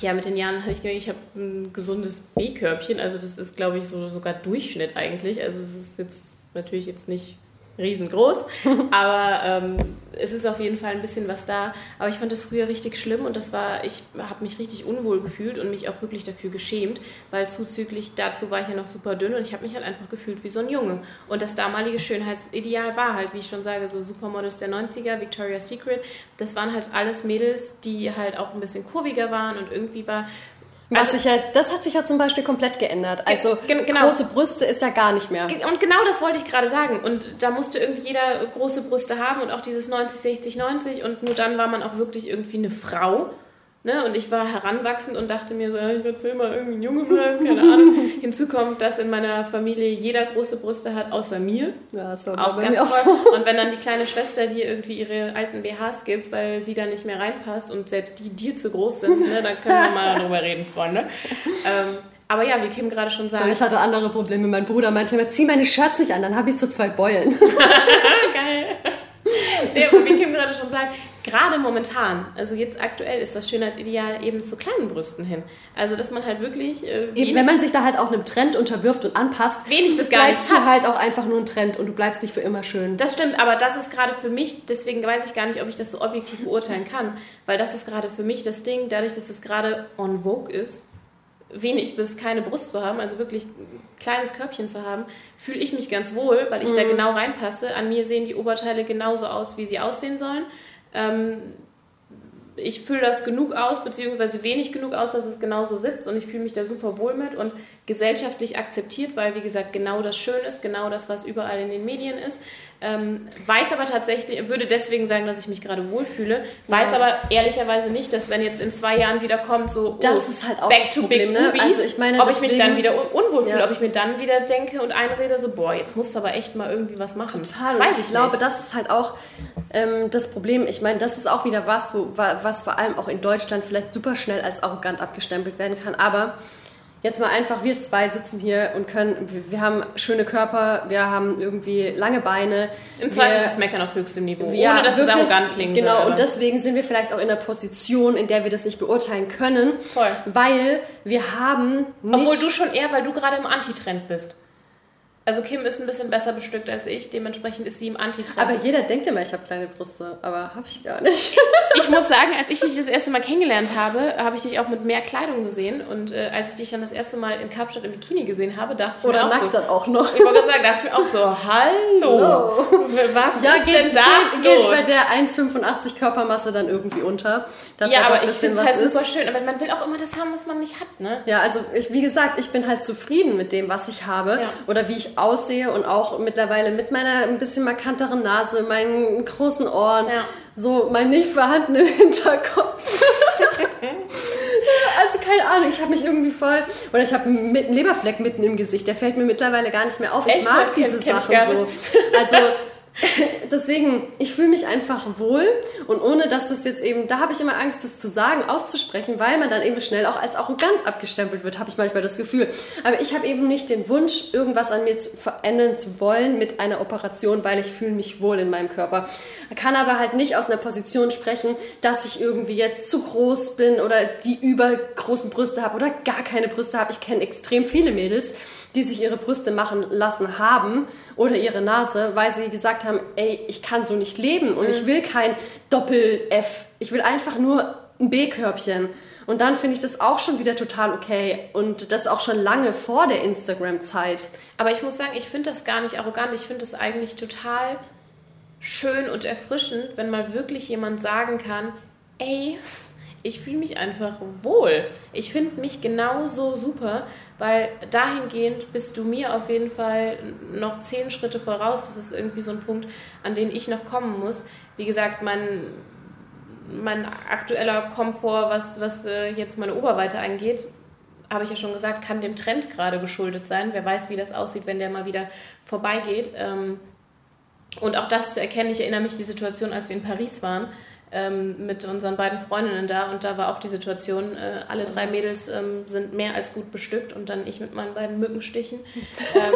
Speaker 2: ja, mit den Jahren habe ich gemerkt, ich habe ein gesundes B-Körbchen, also das ist, glaube ich, so sogar Durchschnitt eigentlich. Also es ist jetzt natürlich jetzt nicht riesengroß, aber ähm, es ist auf jeden Fall ein bisschen was da. Aber ich fand das früher richtig schlimm und das war, ich habe mich richtig unwohl gefühlt und mich auch wirklich dafür geschämt, weil zuzüglich dazu war ich ja noch super dünn und ich habe mich halt einfach gefühlt wie so ein Junge. Und das damalige Schönheitsideal war halt, wie ich schon sage, so Supermodels der 90er, Victoria's Secret, das waren halt alles Mädels, die halt auch ein bisschen kurviger waren und irgendwie war
Speaker 1: was also, ja, das hat sich ja zum Beispiel komplett geändert. Also genau. große Brüste ist ja gar nicht mehr.
Speaker 2: Und genau das wollte ich gerade sagen. Und da musste irgendwie jeder große Brüste haben und auch dieses 90, 60, 90. Und nur dann war man auch wirklich irgendwie eine Frau. Ne? Und ich war heranwachsend und dachte mir so, ich werde für immer irgendwie ein Junge bleiben, keine Ahnung. Hinzu kommt, dass in meiner Familie jeder große Brüste hat, außer mir.
Speaker 1: Ja, so
Speaker 2: auch ganz toll. Auch so. Und wenn dann die kleine Schwester dir irgendwie ihre alten BHs gibt, weil sie da nicht mehr reinpasst und selbst die dir zu groß sind, ne, dann können wir mal darüber reden, Freunde. Ähm, aber ja, wie Kim gerade schon sagt.
Speaker 1: Ich hatte andere Probleme. Mein Bruder meinte immer, zieh meine Shirts nicht an, dann habe ich so zwei Beulen.
Speaker 2: Geil. nee, aber wie Kim gerade schon sagt, gerade momentan, also jetzt aktuell ist das Schönheitsideal eben zu kleinen Brüsten hin. Also dass man halt wirklich äh,
Speaker 1: eben, wenn man sich da halt auch einem Trend unterwirft und anpasst,
Speaker 2: wenig bis gar
Speaker 1: nichts
Speaker 2: hat.
Speaker 1: du halt auch einfach nur ein Trend und du bleibst nicht für immer schön.
Speaker 2: Das stimmt, aber das ist gerade für mich, deswegen weiß ich gar nicht, ob ich das so objektiv beurteilen kann, weil das ist gerade für mich das Ding, dadurch, dass es gerade on vogue ist, wenig bis keine Brust zu haben, also wirklich ein kleines Körbchen zu haben, fühle ich mich ganz wohl, weil ich mhm. da genau reinpasse. An mir sehen die Oberteile genauso aus, wie sie aussehen sollen. Ähm, ich fülle das genug aus, beziehungsweise wenig genug aus, dass es genauso sitzt und ich fühle mich da super wohl mit. Und gesellschaftlich akzeptiert, weil, wie gesagt, genau das schön ist, genau das, was überall in den Medien ist. Ähm, weiß aber tatsächlich, würde deswegen sagen, dass ich mich gerade wohlfühle, weiß ja. aber ehrlicherweise nicht, dass wenn jetzt in zwei Jahren wieder kommt, so
Speaker 1: das oh, ist halt auch back das to Problem, big
Speaker 2: ne? also ich meine, ob deswegen, ich mich dann wieder un unwohl fühle, ja. ob ich mir dann wieder denke und einrede, so boah, jetzt musst du aber echt mal irgendwie was machen.
Speaker 1: Total. Das weiß ich, ich glaube, das ist halt auch ähm, das Problem. Ich meine, das ist auch wieder was, wo, was vor allem auch in Deutschland vielleicht super schnell als arrogant abgestempelt werden kann, aber jetzt mal einfach, wir zwei sitzen hier und können, wir, wir haben schöne Körper, wir haben irgendwie lange Beine.
Speaker 2: Im Zweifel ist es Meckern auf höchstem Niveau, ja, ohne dass wirklich, es arrogant klingt.
Speaker 1: Genau, soll, und deswegen sind wir vielleicht auch in einer Position, in der wir das nicht beurteilen können. Voll. Weil wir haben
Speaker 2: nicht... Obwohl du schon eher, weil du gerade im Antitrend bist. Also Kim ist ein bisschen besser bestückt als ich, dementsprechend ist sie im Antitrend.
Speaker 1: Aber jeder denkt immer, ich habe kleine Brüste, aber habe ich gar nicht.
Speaker 2: ich muss sagen, als ich dich das erste Mal kennengelernt habe, habe ich dich auch mit mehr Kleidung gesehen und äh, als ich dich dann das erste Mal in Kapstadt im Bikini gesehen habe, dachte ich
Speaker 1: Oder
Speaker 2: mir auch
Speaker 1: nackt
Speaker 2: so,
Speaker 1: dann auch noch.
Speaker 2: Ich wollte sagen, dachte ich mir auch so, hallo, no. was ja, ist geht, denn da
Speaker 1: geht, los? geht bei der 1,85 Körpermasse dann irgendwie unter.
Speaker 2: ja, aber ich finde es halt super schön, aber man will auch immer das haben, was man nicht hat, ne?
Speaker 1: Ja, also ich, wie gesagt, ich bin halt zufrieden mit dem, was ich habe ja. oder wie ich aussehe und auch mittlerweile mit meiner ein bisschen markanteren Nase, meinen großen Ohren, ja. so mein nicht vorhandenen Hinterkopf. also keine Ahnung, ich habe mich irgendwie voll oder ich habe einen Leberfleck mitten im Gesicht, der fällt mir mittlerweile gar nicht mehr auf. Ich Echt? mag diese Sachen so. Also deswegen, ich fühle mich einfach wohl und ohne dass das jetzt eben, da habe ich immer Angst, das zu sagen, auszusprechen, weil man dann eben schnell auch als arrogant abgestempelt wird, habe ich manchmal das Gefühl. Aber ich habe eben nicht den Wunsch, irgendwas an mir zu verändern zu wollen mit einer Operation, weil ich fühle mich wohl in meinem Körper. Kann aber halt nicht aus einer Position sprechen, dass ich irgendwie jetzt zu groß bin oder die übergroßen Brüste habe oder gar keine Brüste habe. Ich kenne extrem viele Mädels, die sich ihre Brüste machen lassen haben oder ihre Nase, weil sie gesagt haben, ey, ich kann so nicht leben und mhm. ich will kein Doppel-F. Ich will einfach nur ein B-Körbchen. Und dann finde ich das auch schon wieder total okay. Und das auch schon lange vor der Instagram-Zeit.
Speaker 2: Aber ich muss sagen, ich finde das gar nicht arrogant. Ich finde das eigentlich total schön und erfrischend, wenn mal wirklich jemand sagen kann, ey, ich fühle mich einfach wohl. Ich finde mich genauso super weil dahingehend bist du mir auf jeden Fall noch zehn Schritte voraus. Das ist irgendwie so ein Punkt, an den ich noch kommen muss. Wie gesagt, mein, mein aktueller Komfort, was, was äh, jetzt meine Oberweite angeht, habe ich ja schon gesagt, kann dem Trend gerade geschuldet sein. Wer weiß, wie das aussieht, wenn der mal wieder vorbeigeht. Ähm, und auch das zu erkennen, ich erinnere mich die Situation, als wir in Paris waren ähm, mit unseren beiden Freundinnen da und da war auch die Situation, äh, alle drei Mädels ähm, sind mehr als gut bestückt und dann ich mit meinen beiden Mückenstichen. ähm,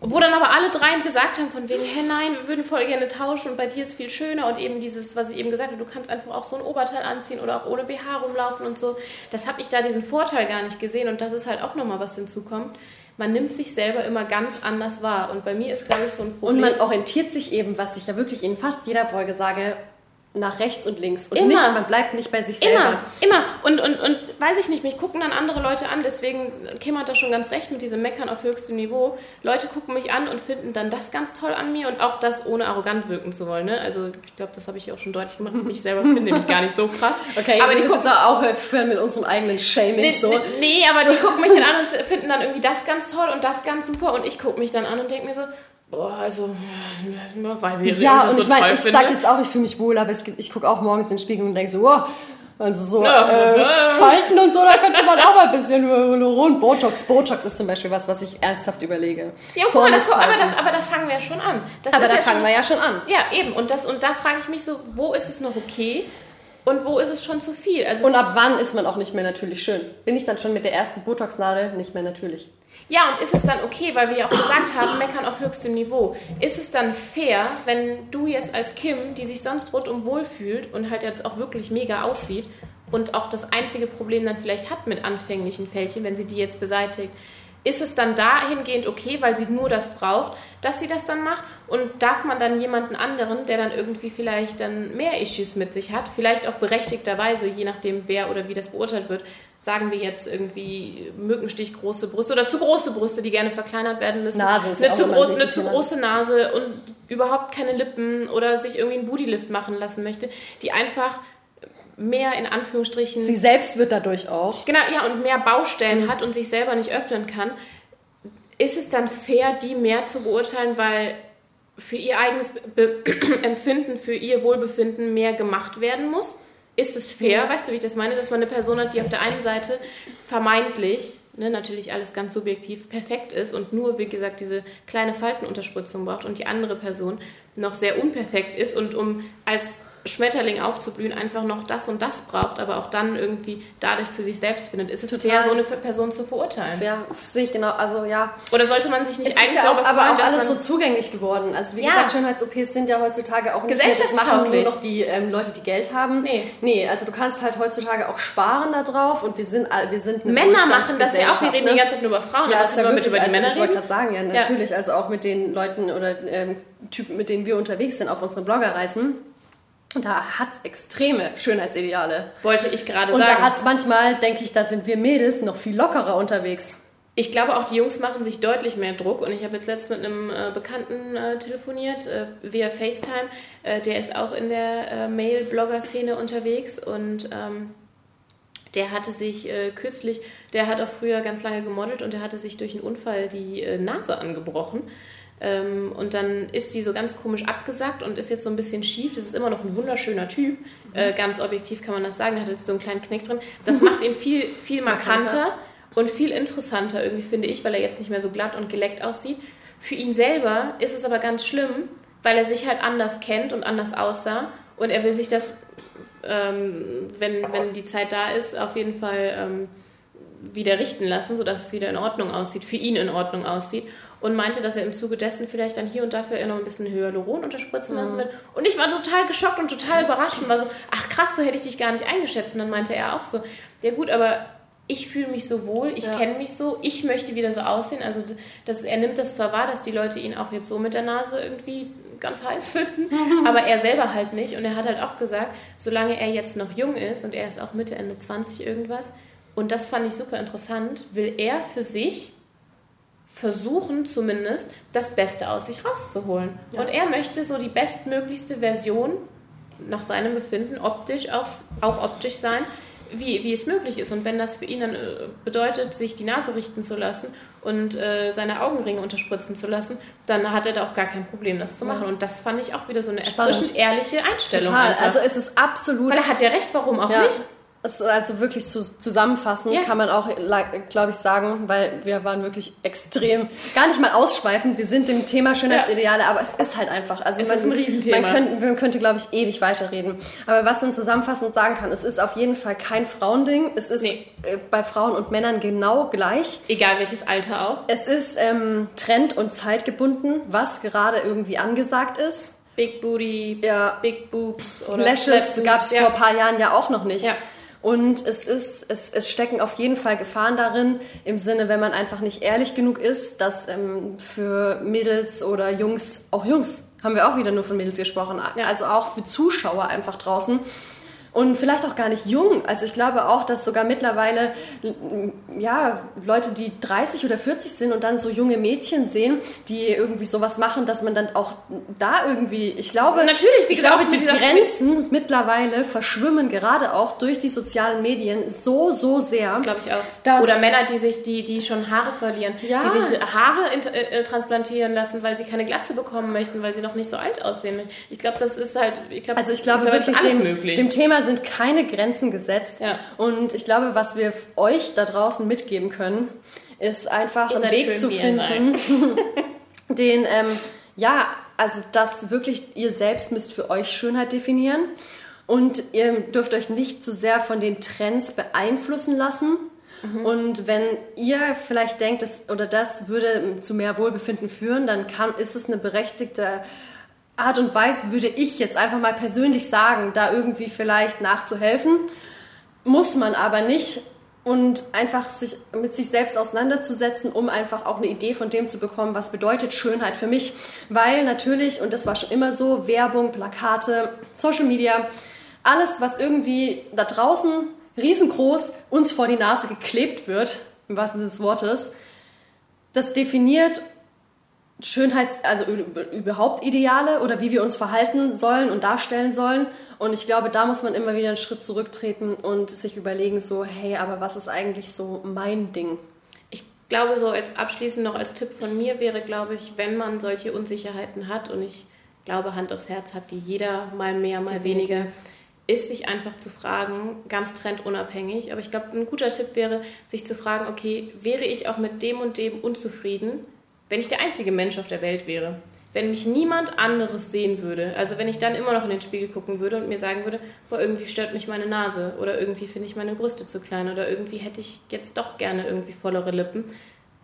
Speaker 2: wo dann aber alle drei gesagt haben, von wegen, hey nein, wir würden voll gerne tauschen und bei dir ist viel schöner und eben dieses, was ich eben gesagt habe, du kannst einfach auch so ein Oberteil anziehen oder auch ohne BH rumlaufen und so. Das habe ich da diesen Vorteil gar nicht gesehen und das ist halt auch nochmal was hinzukommt. Man nimmt sich selber immer ganz anders wahr und bei mir ist, glaube ich, so ein
Speaker 1: Problem. Und man orientiert sich eben, was ich ja wirklich in fast jeder Folge sage, nach rechts und links und immer. nicht, man bleibt nicht bei sich
Speaker 2: selber. Immer, immer. Und, und, und weiß ich nicht, mich gucken dann andere Leute an, deswegen Kim hat da schon ganz recht mit diesem Meckern auf höchstem Niveau. Leute gucken mich an und finden dann das ganz toll an mir und auch das ohne arrogant wirken zu wollen. Ne? Also ich glaube, das habe ich auch schon deutlich gemacht. Mich selber finde nämlich gar nicht so krass.
Speaker 1: Okay, aber die jetzt auch aufhören mit unserem eigenen Shaming. Nee, so.
Speaker 2: nee aber so. die gucken mich dann an und finden dann irgendwie das ganz toll und das ganz super und ich gucke mich dann an und denke mir so, Boah, also, weiß ich jetzt
Speaker 1: Ja, nicht, und ich meine, ich sag jetzt auch, ich fühle mich wohl, aber es gibt, ich gucke auch morgens in den Spiegel und denke so, wow, also so ja, äh, Falten und so, da könnte man auch mal ein bisschen Hyaluron, Botox. Botox ist zum Beispiel was, was ich ernsthaft überlege.
Speaker 2: Ja, guck mal, das, aber, da, aber da fangen wir ja schon an.
Speaker 1: Das aber da ja fangen schon, wir ja schon an.
Speaker 2: Ja, eben. Und, das, und da frage ich mich so, wo ist es noch okay? Und wo ist es schon zu viel?
Speaker 1: Also und ab wann ist man auch nicht mehr natürlich schön? Bin ich dann schon mit der ersten Botox-Nadel nicht mehr natürlich?
Speaker 2: Ja, und ist es dann okay, weil wir ja auch gesagt haben, meckern auf höchstem Niveau. Ist es dann fair, wenn du jetzt als Kim, die sich sonst rundum wohlfühlt und halt jetzt auch wirklich mega aussieht und auch das einzige Problem dann vielleicht hat mit anfänglichen Fältchen, wenn sie die jetzt beseitigt, ist es dann dahingehend okay, weil sie nur das braucht, dass sie das dann macht? Und darf man dann jemanden anderen, der dann irgendwie vielleicht dann mehr Issues mit sich hat, vielleicht auch berechtigterweise, je nachdem wer oder wie das beurteilt wird, sagen wir jetzt irgendwie Mückenstich große Brüste oder zu große Brüste, die gerne verkleinert werden müssen. Nase ist eine, zu, groß, eine zu große Nase und überhaupt keine Lippen oder sich irgendwie einen Bootylift machen lassen möchte, die einfach mehr in Anführungsstrichen.
Speaker 1: Sie selbst wird dadurch auch.
Speaker 2: Genau, ja, und mehr Baustellen mhm. hat und sich selber nicht öffnen kann. Ist es dann fair, die mehr zu beurteilen, weil für ihr eigenes Be Empfinden, für ihr Wohlbefinden mehr gemacht werden muss? Ist es fair? Mhm. Weißt du, wie ich das meine? Dass man eine Person hat, die auf der einen Seite vermeintlich, ne, natürlich alles ganz subjektiv, perfekt ist und nur, wie gesagt, diese kleine Faltenunterspritzung braucht und die andere Person noch sehr unperfekt ist und um als Schmetterling aufzublühen, einfach noch das und das braucht, aber auch dann irgendwie dadurch zu sich selbst findet. Ist es Total. fair, so eine Person zu verurteilen?
Speaker 1: Ja, sehe ich genau. Also ja.
Speaker 2: Oder sollte man sich nicht
Speaker 1: es
Speaker 2: eigentlich
Speaker 1: ja auch, aber auch alles so zugänglich geworden. Also wie ja. gesagt, Schönheits-OPs sind ja heutzutage auch
Speaker 2: nicht mehr, das machen
Speaker 1: nur noch die ähm, Leute, die Geld haben. Nee. Nee, also du kannst halt heutzutage auch sparen da drauf und wir sind, wir sind
Speaker 2: eine Männer machen das ja auch, wir reden ne? die ganze Zeit nur über Frauen,
Speaker 1: ja, aber ist ja wirklich, über die also Männer Ich wollte gerade sagen, ja natürlich, ja. also auch mit den Leuten oder ähm, Typen, mit denen wir unterwegs sind auf unseren Bloggerreisen da hat es extreme Schönheitsideale.
Speaker 2: Wollte ich gerade
Speaker 1: sagen.
Speaker 2: Und
Speaker 1: da hat es manchmal, denke ich, da sind wir Mädels noch viel lockerer unterwegs.
Speaker 2: Ich glaube auch, die Jungs machen sich deutlich mehr Druck. Und ich habe jetzt letztens mit einem äh, Bekannten äh, telefoniert, äh, via FaceTime. Äh, der ist auch in der äh, Mail-Blogger-Szene unterwegs. Und ähm, der hatte sich äh, kürzlich, der hat auch früher ganz lange gemodelt und der hatte sich durch einen Unfall die Nase angebrochen. Ähm, und dann ist sie so ganz komisch abgesackt und ist jetzt so ein bisschen schief. Das ist immer noch ein wunderschöner Typ. Äh, ganz objektiv kann man das sagen. Er hat jetzt so einen kleinen Knick drin. Das macht ihn viel, viel markanter und viel interessanter irgendwie, finde ich, weil er jetzt nicht mehr so glatt und geleckt aussieht. Für ihn selber ist es aber ganz schlimm, weil er sich halt anders kennt und anders aussah. Und er will sich das, ähm, wenn, wenn die Zeit da ist, auf jeden Fall ähm, wieder richten lassen, sodass es wieder in Ordnung aussieht, für ihn in Ordnung aussieht und meinte, dass er im Zuge dessen vielleicht dann hier und da noch ein bisschen Hyaluron unterspritzen lassen mhm. will. Und ich war total geschockt und total überrascht und war so, ach krass, so hätte ich dich gar nicht eingeschätzt. Und dann meinte er auch so, ja gut, aber ich fühle mich so wohl, ich ja. kenne mich so, ich möchte wieder so aussehen. Also das, er nimmt das zwar wahr, dass die Leute ihn auch jetzt so mit der Nase irgendwie ganz heiß finden, aber er selber halt nicht. Und er hat halt auch gesagt, solange er jetzt noch jung ist und er ist auch Mitte, Ende 20 irgendwas, und das fand ich super interessant, will er für sich versuchen zumindest, das Beste aus sich rauszuholen. Ja. Und er möchte so die bestmöglichste Version nach seinem Befinden optisch auch, auch optisch sein, wie, wie es möglich ist. Und wenn das für ihn dann äh, bedeutet, sich die Nase richten zu lassen und äh, seine Augenringe unterspritzen zu lassen, dann hat er da auch gar kein Problem, das zu machen. Ja. Und das fand ich auch wieder so eine erfrischend ehrliche Einstellung.
Speaker 1: Total. Einfach. Also es ist absolut.
Speaker 2: Weil er hat ja recht, warum auch ja. nicht?
Speaker 1: Es also wirklich zu, zusammenfassen ja. kann man auch, glaube ich, sagen, weil wir waren wirklich extrem, gar nicht mal ausschweifend, wir sind dem Thema Schönheitsideale, ja. aber es ist halt einfach. Also
Speaker 2: es
Speaker 1: man,
Speaker 2: ist ein Riesenthema.
Speaker 1: Man könnte, man könnte, glaube ich, ewig weiterreden. Aber was man zusammenfassend sagen kann, es ist auf jeden Fall kein Frauending. Es ist nee. Äh, bei Frauen und Männern genau gleich.
Speaker 2: Egal welches Alter auch.
Speaker 1: Es ist ähm, trend- und zeitgebunden, was gerade irgendwie angesagt ist.
Speaker 2: Big Booty,
Speaker 1: ja.
Speaker 2: Big Boobs oder
Speaker 1: Lashes gab es ja. vor ein paar Jahren ja auch noch nicht. Ja. Und es, ist, es, es stecken auf jeden Fall Gefahren darin, im Sinne, wenn man einfach nicht ehrlich genug ist, dass ähm, für Mädels oder Jungs, auch Jungs, haben wir auch wieder nur von Mädels gesprochen, ja. also auch für Zuschauer einfach draußen, und vielleicht auch gar nicht jung. Also ich glaube auch, dass sogar mittlerweile ja, Leute, die 30 oder 40 sind und dann so junge Mädchen sehen, die irgendwie sowas machen, dass man dann auch da irgendwie, ich glaube,
Speaker 2: natürlich, wie
Speaker 1: ich glaube, die Grenzen mittlerweile verschwimmen gerade auch durch die sozialen Medien so so sehr.
Speaker 2: Das glaube ich auch. Oder Männer, die sich die die schon Haare verlieren, ja. die sich Haare äh, äh, transplantieren lassen, weil sie keine Glatze bekommen möchten, weil sie noch nicht so alt aussehen. Ich glaube, das ist halt, ich glaube,
Speaker 1: also ich glaube wirklich dem, dem Thema sind keine Grenzen gesetzt.
Speaker 2: Ja.
Speaker 1: Und ich glaube, was wir euch da draußen mitgeben können, ist einfach einen Weg zu finden, den, ähm, ja, also das wirklich, ihr selbst müsst für euch Schönheit definieren. Und ihr dürft euch nicht zu sehr von den Trends beeinflussen lassen. Mhm. Und wenn ihr vielleicht denkt, das oder das würde zu mehr Wohlbefinden führen, dann kann, ist es eine berechtigte Art und Weise würde ich jetzt einfach mal persönlich sagen, da irgendwie vielleicht nachzuhelfen. Muss man aber nicht. Und einfach sich mit sich selbst auseinanderzusetzen, um einfach auch eine Idee von dem zu bekommen, was bedeutet Schönheit für mich. Weil natürlich, und das war schon immer so, Werbung, Plakate, Social Media, alles, was irgendwie da draußen riesengroß uns vor die Nase geklebt wird, im wahrsten Sinne des Wortes, das definiert Schönheits-, also überhaupt Ideale oder wie wir uns verhalten sollen und darstellen sollen. Und ich glaube, da muss man immer wieder einen Schritt zurücktreten und sich überlegen, so, hey, aber was ist eigentlich so mein Ding?
Speaker 2: Ich glaube, so als abschließend noch als Tipp von mir wäre, glaube ich, wenn man solche Unsicherheiten hat und ich glaube, Hand aufs Herz hat die jeder mal mehr, mal Definitiv. weniger, ist sich einfach zu fragen, ganz trendunabhängig. Aber ich glaube, ein guter Tipp wäre, sich zu fragen, okay, wäre ich auch mit dem und dem unzufrieden, wenn ich der einzige Mensch auf der Welt wäre? Wenn mich niemand anderes sehen würde, also wenn ich dann immer noch in den Spiegel gucken würde und mir sagen würde, boah, irgendwie stört mich meine Nase oder irgendwie finde ich meine Brüste zu klein oder irgendwie hätte ich jetzt doch gerne irgendwie vollere Lippen,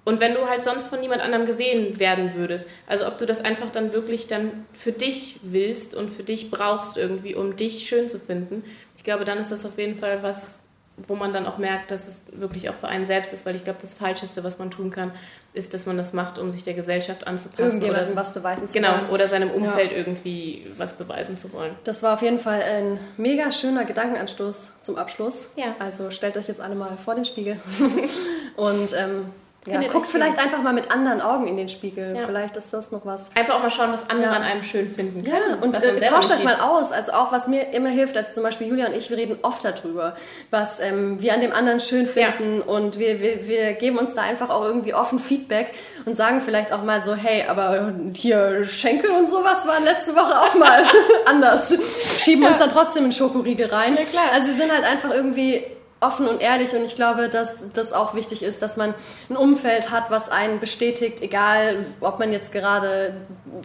Speaker 2: und wenn du halt sonst von niemand anderem gesehen werden würdest, also ob du das einfach dann wirklich dann für dich willst und für dich brauchst irgendwie, um dich schön zu finden, ich glaube, dann ist das auf jeden Fall was, wo man dann auch merkt, dass es wirklich auch für einen selbst ist, weil ich glaube, das Falscheste, was man tun kann, ist, dass man das macht, um sich der Gesellschaft anzupassen.
Speaker 1: Irgendjemandem oder, was beweisen zu
Speaker 2: genau,
Speaker 1: wollen.
Speaker 2: Genau, oder seinem Umfeld ja. irgendwie was beweisen zu wollen.
Speaker 1: Das war auf jeden Fall ein mega schöner Gedankenanstoß zum Abschluss.
Speaker 2: Ja.
Speaker 1: Also stellt euch jetzt alle mal vor den Spiegel und ähm, ja, guckt vielleicht einfach mal mit anderen Augen in den Spiegel. Ja. Vielleicht ist das noch was.
Speaker 2: Einfach auch mal schauen, was andere ja. an einem schön finden können.
Speaker 1: Ja, und äh, tauscht euch mal aus. Also auch, was mir immer hilft, als zum Beispiel Julia und ich, wir reden oft darüber, was ähm, wir an dem anderen schön finden. Und wir, wir, wir geben uns da einfach auch irgendwie offen Feedback und sagen vielleicht auch mal so, hey, aber hier Schenkel und sowas waren letzte Woche auch mal anders. Schieben uns dann trotzdem in Schokoriegel rein.
Speaker 2: Ja, klar.
Speaker 1: Also wir sind halt einfach irgendwie offen und ehrlich und ich glaube, dass das auch wichtig ist, dass man ein Umfeld hat, was einen bestätigt, egal ob man jetzt gerade,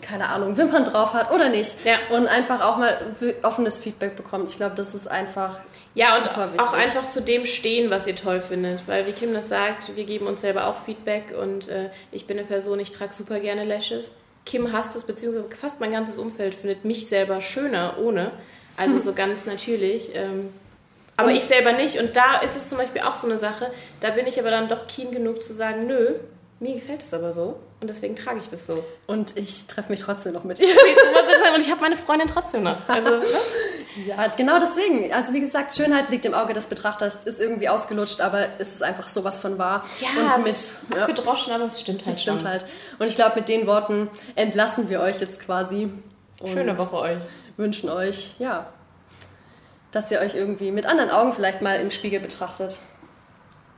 Speaker 1: keine Ahnung, Wimpern drauf hat oder nicht.
Speaker 2: Ja.
Speaker 1: Und einfach auch mal offenes Feedback bekommt. Ich glaube, das ist einfach.
Speaker 2: Ja, und auch einfach zu dem stehen, was ihr toll findet. Weil, wie Kim das sagt, wir geben uns selber auch Feedback und äh, ich bin eine Person, ich trage super gerne Lashes. Kim hasst es, beziehungsweise fast mein ganzes Umfeld findet mich selber schöner ohne. Also so ganz natürlich. Ähm, aber und ich selber nicht. Und da ist es zum Beispiel auch so eine Sache, da bin ich aber dann doch keen genug zu sagen, nö, mir gefällt es aber so und deswegen trage ich das so.
Speaker 1: Und ich treffe mich trotzdem noch mit ihr.
Speaker 2: und ich habe meine Freundin trotzdem noch. Also, ne?
Speaker 1: Ja, genau deswegen. Also wie gesagt, Schönheit liegt im Auge des Betrachters, ist irgendwie ausgelutscht, aber es ist einfach sowas von wahr.
Speaker 2: Ja, und mit, es ist abgedroschen, ja, aber es stimmt halt
Speaker 1: Es stimmt schon. halt. Und ich glaube, mit den Worten entlassen wir euch jetzt quasi.
Speaker 2: Schöne Woche euch.
Speaker 1: Wünschen euch, ja, dass ihr euch irgendwie mit anderen Augen vielleicht mal im Spiegel betrachtet.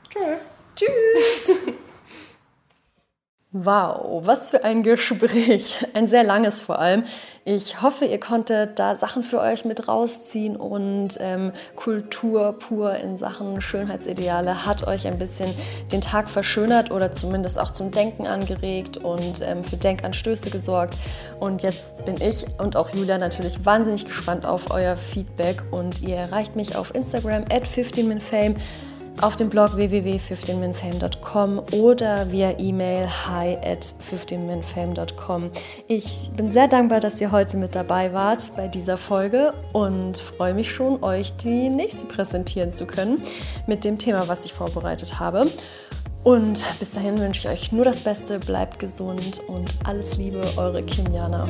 Speaker 2: Tschö.
Speaker 1: Tschüss. Wow, was für ein Gespräch. Ein sehr langes vor allem. Ich hoffe, ihr konntet da Sachen für euch mit rausziehen und ähm, Kultur pur in Sachen Schönheitsideale hat euch ein bisschen den Tag verschönert oder zumindest auch zum Denken angeregt und ähm, für Denkanstöße gesorgt. Und jetzt bin ich und auch Julia natürlich wahnsinnig gespannt auf euer Feedback und ihr erreicht mich auf Instagram at 15minfame auf dem Blog www.15minfame.com oder via E-Mail hi at 15minfame.com. Ich bin sehr dankbar, dass ihr heute mit dabei wart bei dieser Folge und freue mich schon, euch die nächste präsentieren zu können mit dem Thema, was ich vorbereitet habe. Und bis dahin wünsche ich euch nur das Beste, bleibt gesund und alles Liebe, eure Kim Jana.